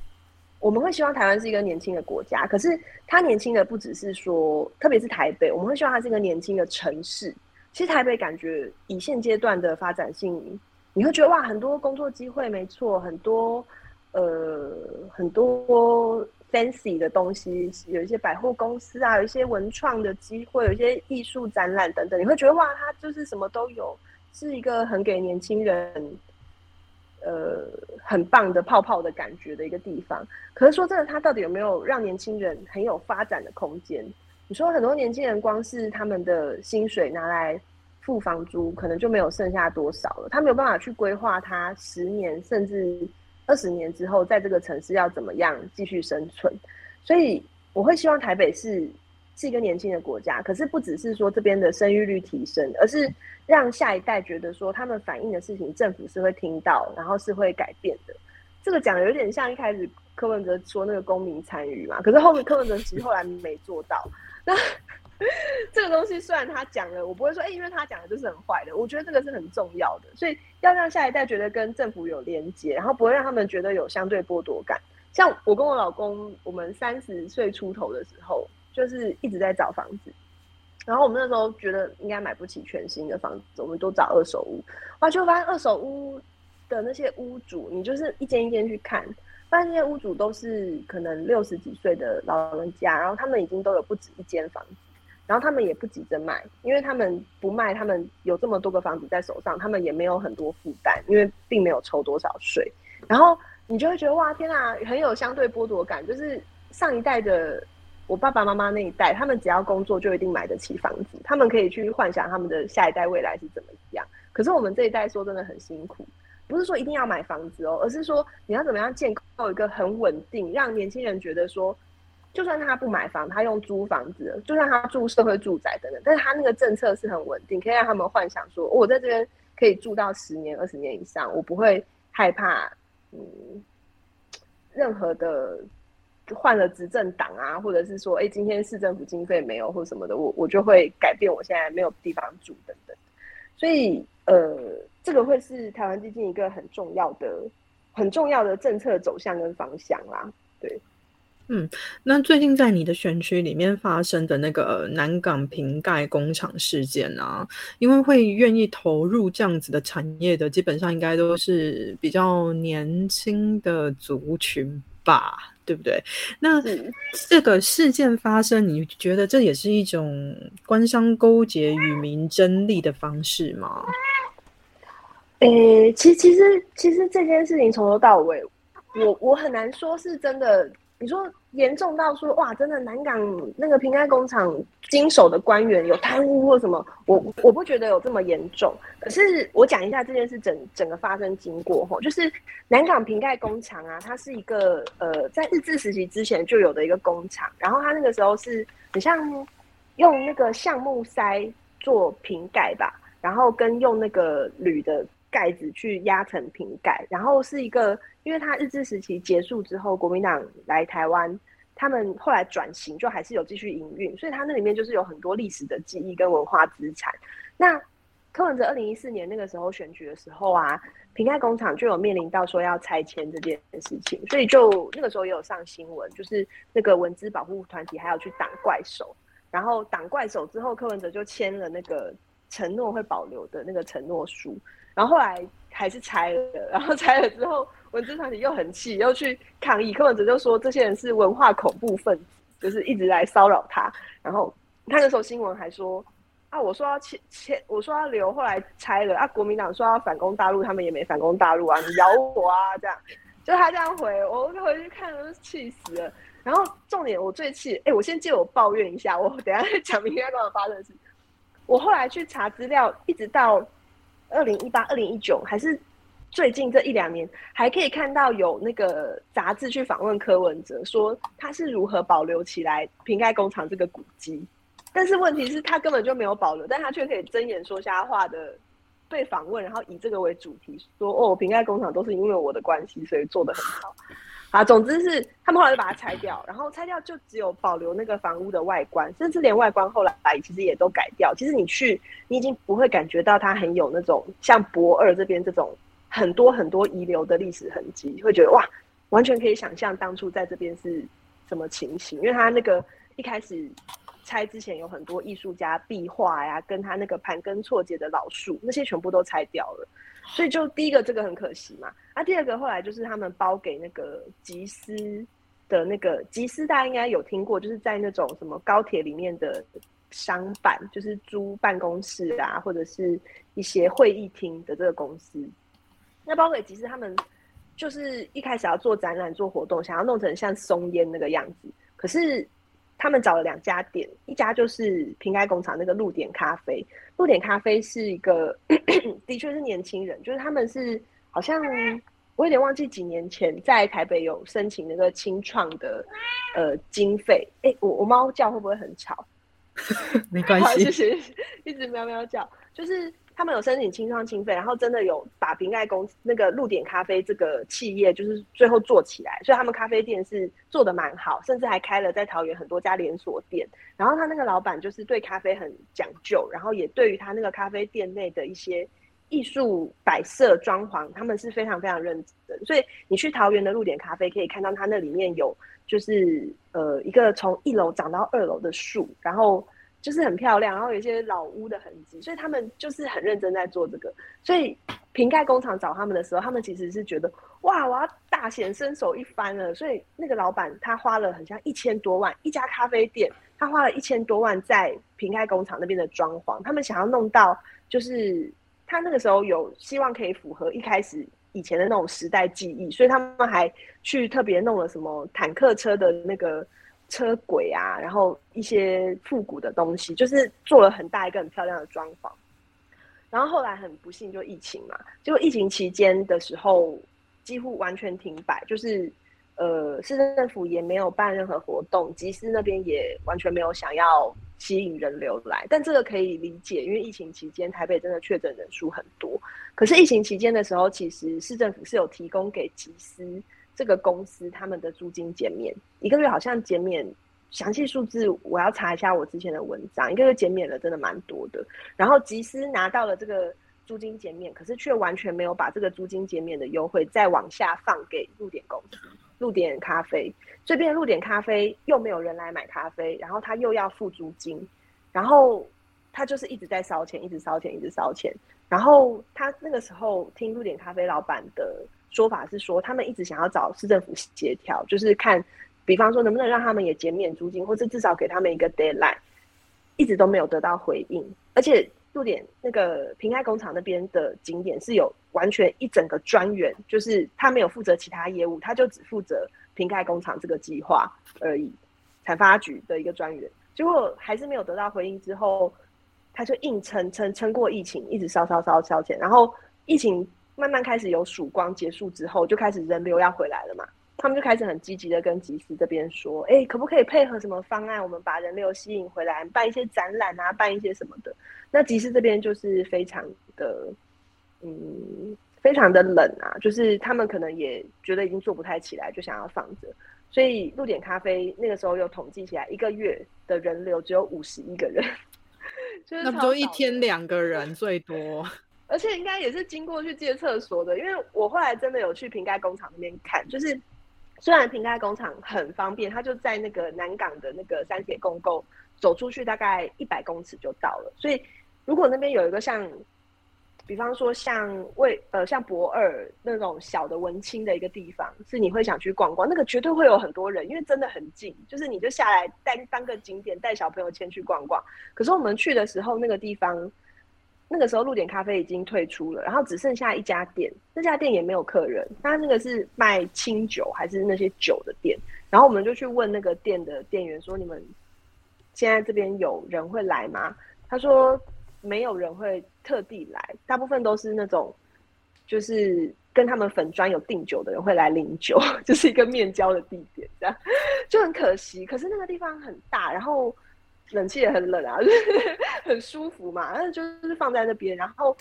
我们会希望台湾是一个年轻的国家，可是它年轻的不只是说，特别是台北，我们会希望它是一个年轻的城市。其实台北感觉以现阶段的发展性，你会觉得哇，很多工作机会，没错，很多呃很多 fancy 的东西，有一些百货公司啊，有一些文创的机会，有一些艺术展览等等，你会觉得哇，它就是什么都有，是一个很给年轻人。呃，很棒的泡泡的感觉的一个地方。可是说真的，它到底有没有让年轻人很有发展的空间？你说很多年轻人光是他们的薪水拿来付房租，可能就没有剩下多少了。他没有办法去规划他十年甚至二十年之后，在这个城市要怎么样继续生存。所以我会希望台北是。是一个年轻的国家，可是不只是说这边的生育率提升，而是让下一代觉得说他们反映的事情，政府是会听到，然后是会改变的。这个讲的有点像一开始柯文哲说那个公民参与嘛，可是后面柯文哲其实后来没做到。那 这个东西虽然他讲了，我不会说哎，因为他讲的就是很坏的。我觉得这个是很重要的，所以要让下一代觉得跟政府有连接，然后不会让他们觉得有相对剥夺感。像我跟我老公，我们三十岁出头的时候。就是一直在找房子，然后我们那时候觉得应该买不起全新的房子，我们都找二手屋。哇，就发现二手屋的那些屋主，你就是一间一间去看，发现那些屋主都是可能六十几岁的老人家，然后他们已经都有不止一间房子，然后他们也不急着卖，因为他们不卖，他们有这么多个房子在手上，他们也没有很多负担，因为并没有抽多少税。然后你就会觉得哇，天啊，很有相对剥夺感，就是上一代的。我爸爸妈妈那一代，他们只要工作就一定买得起房子，他们可以去幻想他们的下一代未来是怎么样。可是我们这一代说真的很辛苦，不是说一定要买房子哦，而是说你要怎么样建构一个很稳定，让年轻人觉得说，就算他不买房，他用租房子，就算他住社会住宅等等，但是他那个政策是很稳定，可以让他们幻想说，我在这边可以住到十年、二十年以上，我不会害怕，嗯，任何的。换了执政党啊，或者是说，哎，今天市政府经费没有或什么的，我我就会改变我现在没有地方住等等。所以，呃，这个会是台湾基金一个很重要的、很重要的政策走向跟方向啦。对，嗯，那最近在你的选区里面发生的那个南港瓶盖工厂事件啊，因为会愿意投入这样子的产业的，基本上应该都是比较年轻的族群吧，对不对？那这个事件发生，你觉得这也是一种官商勾结与民争利的方式吗？诶，其实其实其实这件事情从头到尾，我我很难说是真的。你说严重到说哇，真的南港那个瓶盖工厂经手的官员有贪污或什么？我我不觉得有这么严重。可是我讲一下这件事整整个发生经过吼，就是南港瓶盖工厂啊，它是一个呃在日治时期之前就有的一个工厂，然后它那个时候是很像用那个橡木塞做瓶盖吧，然后跟用那个铝的。盖子去压成瓶盖，然后是一个，因为它日治时期结束之后，国民党来台湾，他们后来转型，就还是有继续营运，所以它那里面就是有很多历史的记忆跟文化资产。那柯文哲二零一四年那个时候选举的时候啊，瓶盖工厂就有面临到说要拆迁这件事情，所以就那个时候也有上新闻，就是那个文资保护团体还要去挡怪手，然后挡怪手之后，柯文哲就签了那个承诺会保留的那个承诺书。然后后来还是拆了，然后拆了之后，文字团体又很气，又去抗议。柯文哲就说这些人是文化恐怖分子，就是一直来骚扰他。然后他那时候新闻还说啊，我说要签签，我说要留，后来拆了啊。国民党说要反攻大陆，他们也没反攻大陆啊，你咬我啊，这样。就他这样回，我回去看都气死了。然后重点我最气，哎，我先借我抱怨一下，我等下再讲明天刚刚发生的事。我后来去查资料，一直到。二零一八、二零一九，还是最近这一两年，还可以看到有那个杂志去访问柯文哲，说他是如何保留起来瓶盖工厂这个古迹。但是问题是，他根本就没有保留，但他却可以睁眼说瞎话的被访问，然后以这个为主题说：“哦，瓶盖工厂都是因为我的关系，所以做的很好。”啊，总之是他们后来就把它拆掉，然后拆掉就只有保留那个房屋的外观，甚至连外观后来其实也都改掉。其实你去，你已经不会感觉到它很有那种像博二这边这种很多很多遗留的历史痕迹，会觉得哇，完全可以想象当初在这边是什么情形。因为它那个一开始拆之前有很多艺术家壁画呀，跟他那个盘根错节的老树，那些全部都拆掉了。所以就第一个这个很可惜嘛，啊，第二个后来就是他们包给那个吉斯的那个吉斯，大家应该有听过，就是在那种什么高铁里面的商办，就是租办公室啊，或者是一些会议厅的这个公司。那包给吉斯，他们就是一开始要做展览、做活动，想要弄成像松烟那个样子，可是。他们找了两家店，一家就是瓶盖工厂那个露点咖啡。露点咖啡是一个，的确是年轻人，就是他们是好像我有点忘记几年前在台北有申请那个清创的呃经费。哎，我我猫叫会不会很吵？没关系，谢谢，一直喵喵叫，就是。他们有申请清创经费，然后真的有把瓶盖公那个露点咖啡这个企业，就是最后做起来，所以他们咖啡店是做的蛮好，甚至还开了在桃园很多家连锁店。然后他那个老板就是对咖啡很讲究，然后也对于他那个咖啡店内的一些艺术摆设、装潢，他们是非常非常认真的。所以你去桃园的露点咖啡，可以看到它那里面有就是呃一个从一楼长到二楼的树，然后。就是很漂亮，然后有一些老屋的痕迹，所以他们就是很认真在做这个。所以瓶盖工厂找他们的时候，他们其实是觉得哇，我要大显身手一番了。所以那个老板他花了很像一千多万，一家咖啡店他花了一千多万在瓶盖工厂那边的装潢，他们想要弄到就是他那个时候有希望可以符合一开始以前的那种时代记忆，所以他们还去特别弄了什么坦克车的那个。车轨啊，然后一些复古的东西，就是做了很大一个很漂亮的装潢。然后后来很不幸就疫情嘛，结果疫情期间的时候几乎完全停摆，就是呃市政府也没有办任何活动，集市那边也完全没有想要吸引人流来。但这个可以理解，因为疫情期间台北真的确诊人数很多。可是疫情期间的时候，其实市政府是有提供给集司。这个公司他们的租金减免一个月好像减免详细数字，我要查一下我之前的文章，一个月减免了真的蛮多的。然后吉斯拿到了这个租金减免，可是却完全没有把这个租金减免的优惠再往下放给露点公司。露点咖啡，这边露点咖啡又没有人来买咖啡，然后他又要付租金，然后他就是一直在烧钱，一直烧钱，一直烧钱。然后他那个时候听露点咖啡老板的说法是说，他们一直想要找市政府协调，就是看，比方说能不能让他们也减免租金，或者至少给他们一个 deadline，一直都没有得到回应。而且露点那个平开工厂那边的景点是有完全一整个专员，就是他没有负责其他业务，他就只负责平开工厂这个计划而已，产发局的一个专员，结果还是没有得到回应之后。他就硬撑撑撑过疫情，一直烧烧烧烧钱，然后疫情慢慢开始有曙光结束之后，就开始人流要回来了嘛。他们就开始很积极的跟集思这边说，哎，可不可以配合什么方案，我们把人流吸引回来，办一些展览啊，办一些什么的。那集思这边就是非常的，嗯，非常的冷啊，就是他们可能也觉得已经做不太起来，就想要放着。所以露点咖啡那个时候有统计起来，一个月的人流只有五十一个人。那不就一天两个人最多，而且应该也是经过去借厕所的，因为我后来真的有去瓶盖工厂那边看，就是虽然瓶盖工厂很方便，它就在那个南港的那个三铁公沟，走出去大概一百公尺就到了，所以如果那边有一个像。比方说，像为呃像博尔那种小的文青的一个地方，是你会想去逛逛，那个绝对会有很多人，因为真的很近，就是你就下来带当个景点，带小朋友先去逛逛。可是我们去的时候，那个地方那个时候露点咖啡已经退出了，然后只剩下一家店，那家店也没有客人，他那个是卖清酒还是那些酒的店。然后我们就去问那个店的店员说：“你们现在这边有人会来吗？”他说。没有人会特地来，大部分都是那种，就是跟他们粉砖有订酒的人会来领酒，就是一个面交的地点，这样就很可惜。可是那个地方很大，然后冷气也很冷啊，很舒服嘛。那就是放在那边，然后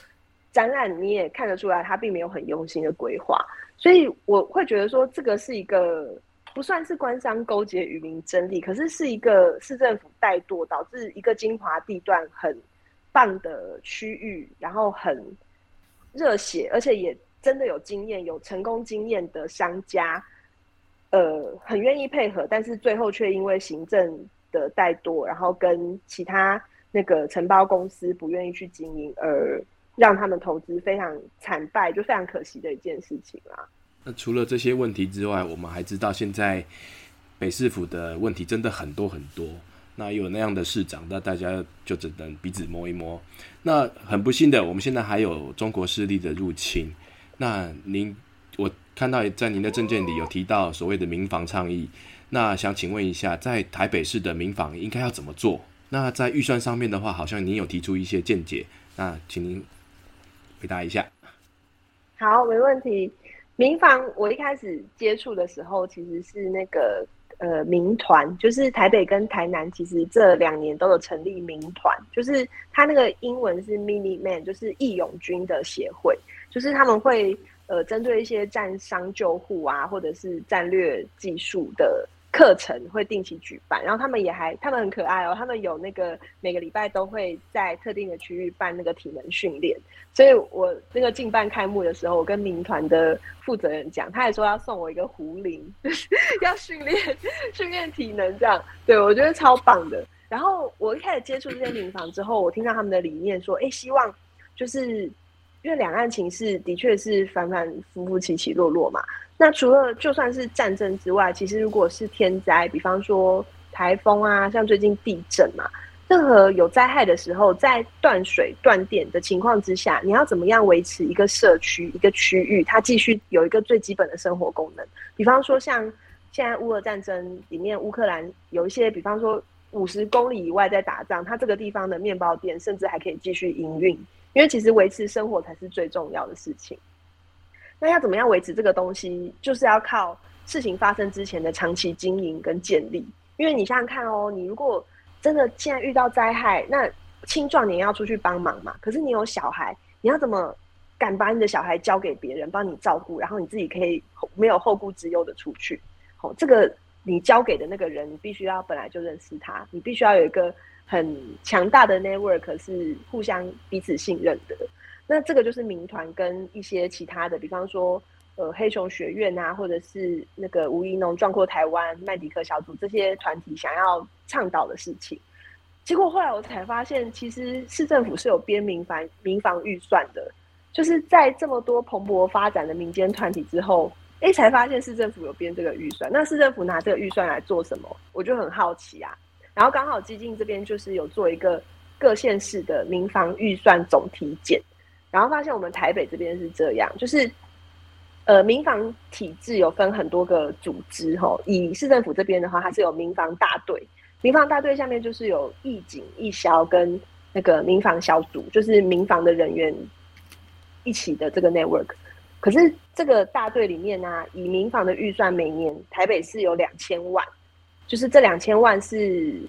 展览你也看得出来，他并没有很用心的规划，所以我会觉得说，这个是一个不算是官商勾结、与民争利，可是是一个市政府怠惰，导致一个精华地段很。棒的区域，然后很热血，而且也真的有经验、有成功经验的商家，呃，很愿意配合，但是最后却因为行政的怠惰，然后跟其他那个承包公司不愿意去经营，而让他们投资非常惨败，就非常可惜的一件事情啦。那除了这些问题之外，我们还知道现在北市府的问题真的很多很多。那有那样的市长，那大家就只能彼此摸一摸。那很不幸的，我们现在还有中国势力的入侵。那您，我看到在您的证件里有提到所谓的民防倡议。那想请问一下，在台北市的民防应该要怎么做？那在预算上面的话，好像您有提出一些见解。那请您回答一下。好，没问题。民防我一开始接触的时候，其实是那个。呃，民团就是台北跟台南，其实这两年都有成立民团，就是他那个英文是 Mini Man，就是义勇军的协会，就是他们会呃针对一些战伤救护啊，或者是战略技术的。课程会定期举办，然后他们也还，他们很可爱哦。他们有那个每个礼拜都会在特定的区域办那个体能训练。所以我那个进办开幕的时候，我跟民团的负责人讲，他也说要送我一个壶铃，要训练训练体能这样。对我觉得超棒的。然后我一开始接触这些民房之后，我听到他们的理念说，哎，希望就是因为两岸情势的确是反反复复、起起落落嘛。那除了就算是战争之外，其实如果是天灾，比方说台风啊，像最近地震嘛，任何有灾害的时候，在断水断电的情况之下，你要怎么样维持一个社区、一个区域，它继续有一个最基本的生活功能？比方说像现在乌俄战争里面，乌克兰有一些，比方说五十公里以外在打仗，它这个地方的面包店甚至还可以继续营运，因为其实维持生活才是最重要的事情。那要怎么样维持这个东西？就是要靠事情发生之前的长期经营跟建立。因为你想想看哦，你如果真的现在遇到灾害，那青壮年要出去帮忙嘛。可是你有小孩，你要怎么敢把你的小孩交给别人帮你照顾，然后你自己可以没有后顾之忧的出去？哦，这个你交给的那个人，你必须要本来就认识他，你必须要有一个很强大的 network，是互相彼此信任的。那这个就是民团跟一些其他的，比方说呃黑熊学院啊，或者是那个吴怡农壮阔台湾、麦迪克小组这些团体想要倡导的事情。结果后来我才发现，其实市政府是有编民房民房预算的，就是在这么多蓬勃发展的民间团体之后，哎，才发现市政府有编这个预算。那市政府拿这个预算来做什么？我就很好奇啊。然后刚好基金这边就是有做一个各县市的民房预算总体检，然后发现我们台北这边是这样，就是呃民房体制有分很多个组织哈。以市政府这边的话，它是有民房大队。民防大队下面就是有义警、义消跟那个民防小组，就是民防的人员一起的这个 network。可是这个大队里面呢，以民防的预算每年台北市有两千万，就是这两千万是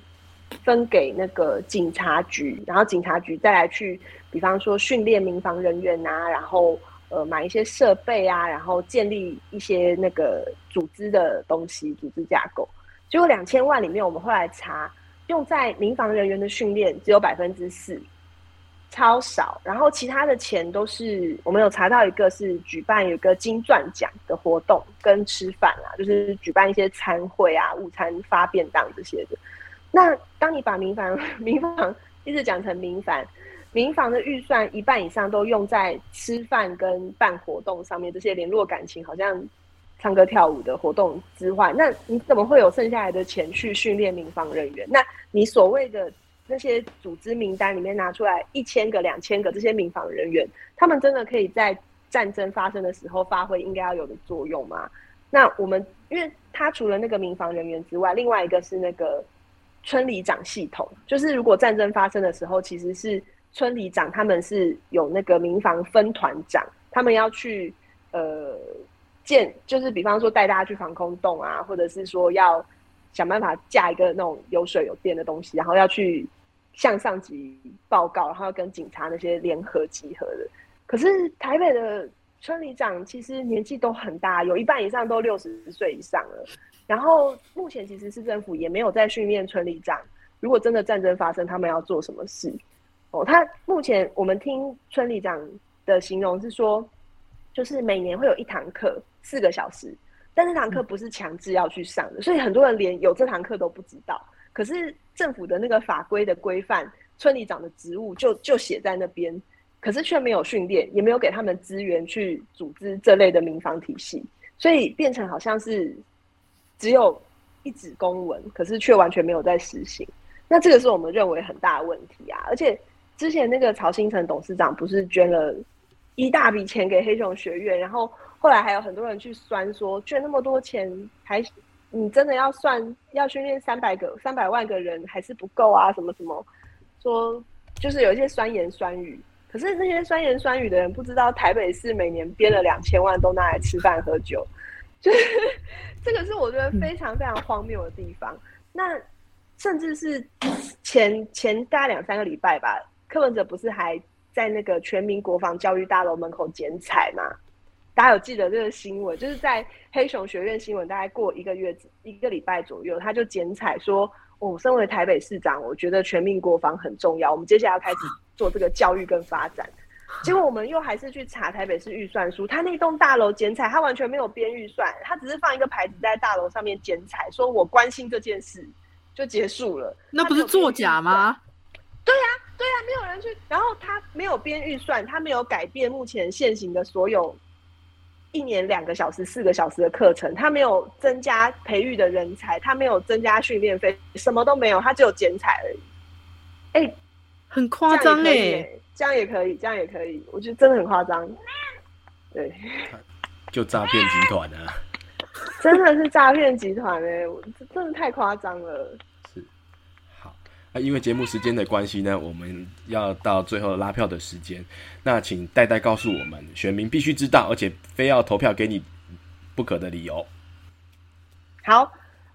分给那个警察局，然后警察局再来去，比方说训练民防人员啊，然后呃买一些设备啊，然后建立一些那个组织的东西、组织架构。结果两千万里面，我们后来查，用在民防人员的训练只有百分之四，超少。然后其他的钱都是我们有查到一个是举办有个金钻奖的活动跟吃饭啊，就是举办一些餐会啊、午餐发便当这些的。那当你把民防 民防一直讲成民防，民防的预算一半以上都用在吃饭跟办活动上面，这些联络感情好像。唱歌跳舞的活动之外，那你怎么会有剩下来的钱去训练民防人员？那你所谓的那些组织名单里面拿出来一千个、两千个这些民防人员，他们真的可以在战争发生的时候发挥应该要有的作用吗？那我们，因为他除了那个民防人员之外，另外一个是那个村里长系统，就是如果战争发生的时候，其实是村里长他们是有那个民防分团长，他们要去呃。建就是比方说带大家去防空洞啊，或者是说要想办法架一个那种有水有电的东西，然后要去向上级报告，然后要跟警察那些联合集合的。可是台北的村里长其实年纪都很大，有一半以上都六十岁以上了。然后目前其实市政府也没有在训练村里长，如果真的战争发生，他们要做什么事？哦，他目前我们听村里长的形容是说，就是每年会有一堂课。四个小时，但这堂课不是强制要去上的，所以很多人连有这堂课都不知道。可是政府的那个法规的规范，村里长的职务就就写在那边，可是却没有训练，也没有给他们资源去组织这类的民防体系，所以变成好像是只有一纸公文，可是却完全没有在实行。那这个是我们认为很大的问题啊！而且之前那个曹新成董事长不是捐了一大笔钱给黑熊学院，然后。后来还有很多人去酸说，捐那么多钱，还你真的要算要训练三百个三百万个人还是不够啊？什么什么，说就是有一些酸言酸语。可是那些酸言酸语的人不知道，台北市每年编了两千万都拿来吃饭喝酒，就是 这个是我觉得非常非常荒谬的地方。那甚至是前前大概两三个礼拜吧，柯文哲不是还在那个全民国防教育大楼门口剪彩吗？大家有记得这个新闻，就是在黑熊学院新闻，大概过一个月、一个礼拜左右，他就剪彩说：“我身为台北市长，我觉得全民国防很重要，我们接下来要开始做这个教育跟发展。”结果我们又还是去查台北市预算书，他那栋大楼剪彩，他完全没有编预算，他只是放一个牌子在大楼上面剪彩，说我关心这件事就结束了。那不是作假吗？对呀，对啊，没有人去，然后他没有编预算，他没有改变目前现行的所有。一年两个小时、四个小时的课程，他没有增加培育的人才，他没有增加训练费，什么都没有，他只有剪彩而已。哎，很夸张哎，这样也可以，这样也可以，我觉得真的很夸张。对，就诈骗集团啊！真的是诈骗集团哎，真的太夸张了。那因为节目时间的关系呢，我们要到最后拉票的时间。那请代代告诉我们，选民必须知道，而且非要投票给你不可的理由。好，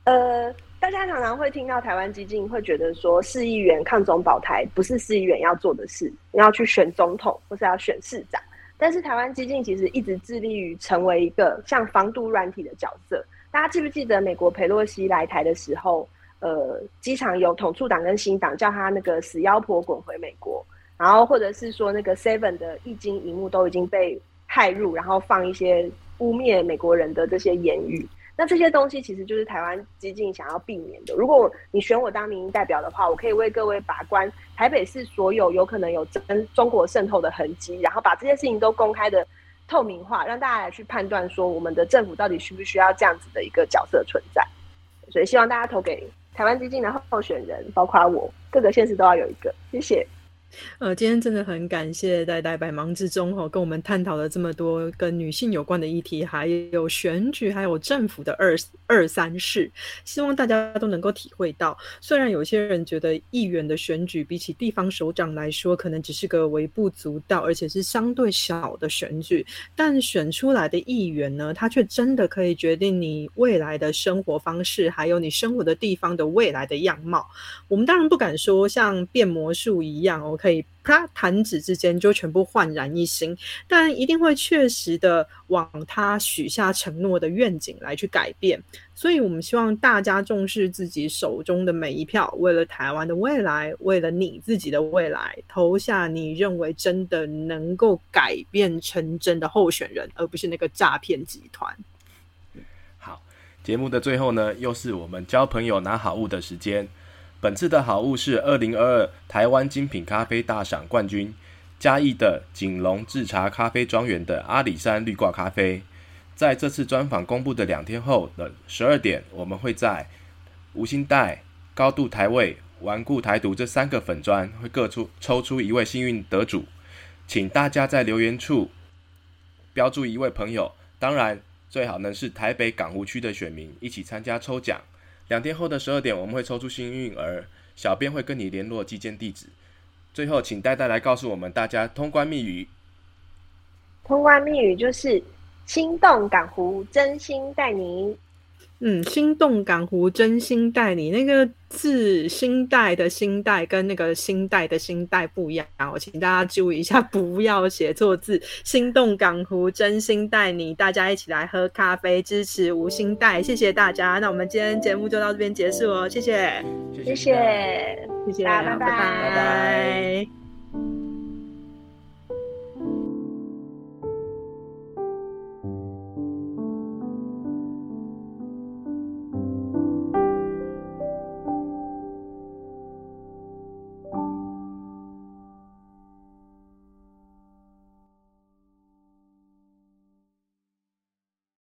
呃，大家常常会听到台湾激进会觉得说，市议员抗中保台不是市议员要做的事，你要去选总统或是要选市长。但是台湾激进其实一直致力于成为一个像防毒软体的角色。大家记不记得美国佩洛西来台的时候？呃，机场有统促党跟新党叫他那个死妖婆滚回美国，然后或者是说那个 Seven 的易经荧幕都已经被害入，然后放一些污蔑美国人的这些言语。那这些东西其实就是台湾激进想要避免的。如果你选我当民意代表的话，我可以为各位把关台北市所有有可能有真中国渗透的痕迹，然后把这些事情都公开的透明化，让大家来去判断说我们的政府到底需不需要这样子的一个角色存在。所以希望大家投给台湾激进的候选人，包括我，各个县市都要有一个。谢谢。呃，今天真的很感谢呆呆百忙之中哈，跟我们探讨了这么多跟女性有关的议题，还有选举，还有政府的二二三事，希望大家都能够体会到。虽然有些人觉得议员的选举比起地方首长来说，可能只是个微不足道，而且是相对小的选举，但选出来的议员呢，他却真的可以决定你未来的生活方式，还有你生活的地方的未来的样貌。我们当然不敢说像变魔术一样哦。可以啪弹指之间就全部焕然一新，但一定会确实的往他许下承诺的愿景来去改变。所以，我们希望大家重视自己手中的每一票，为了台湾的未来，为了你自己的未来，投下你认为真的能够改变成真的候选人，而不是那个诈骗集团。好，节目的最后呢，又是我们交朋友拿好物的时间。本次的好物是二零二二台湾精品咖啡大赏冠军嘉义的锦龙制茶咖啡庄园的阿里山绿挂咖啡。在这次专访公布的两天后的十二点，我们会在无心带、高度台位、顽固台独这三个粉砖会各出抽出一位幸运得主，请大家在留言处标注一位朋友，当然最好能是台北港湖区的选民一起参加抽奖。两天后的十二点，我们会抽出幸运儿，小编会跟你联络寄件地址。最后，请呆呆来告诉我们大家通关密语。通关密语就是心动港湖，真心待您。嗯，心动港湖，真心待你。那个字“心带”的“心带”跟那个“心带”的“心带”不一样，我请大家注意一下，不要写错字。心动港湖，真心待你。大家一起来喝咖啡，支持无心带，谢谢大家。那我们今天节目就到这边结束哦，谢谢，谢谢，谢谢，拜拜，拜拜。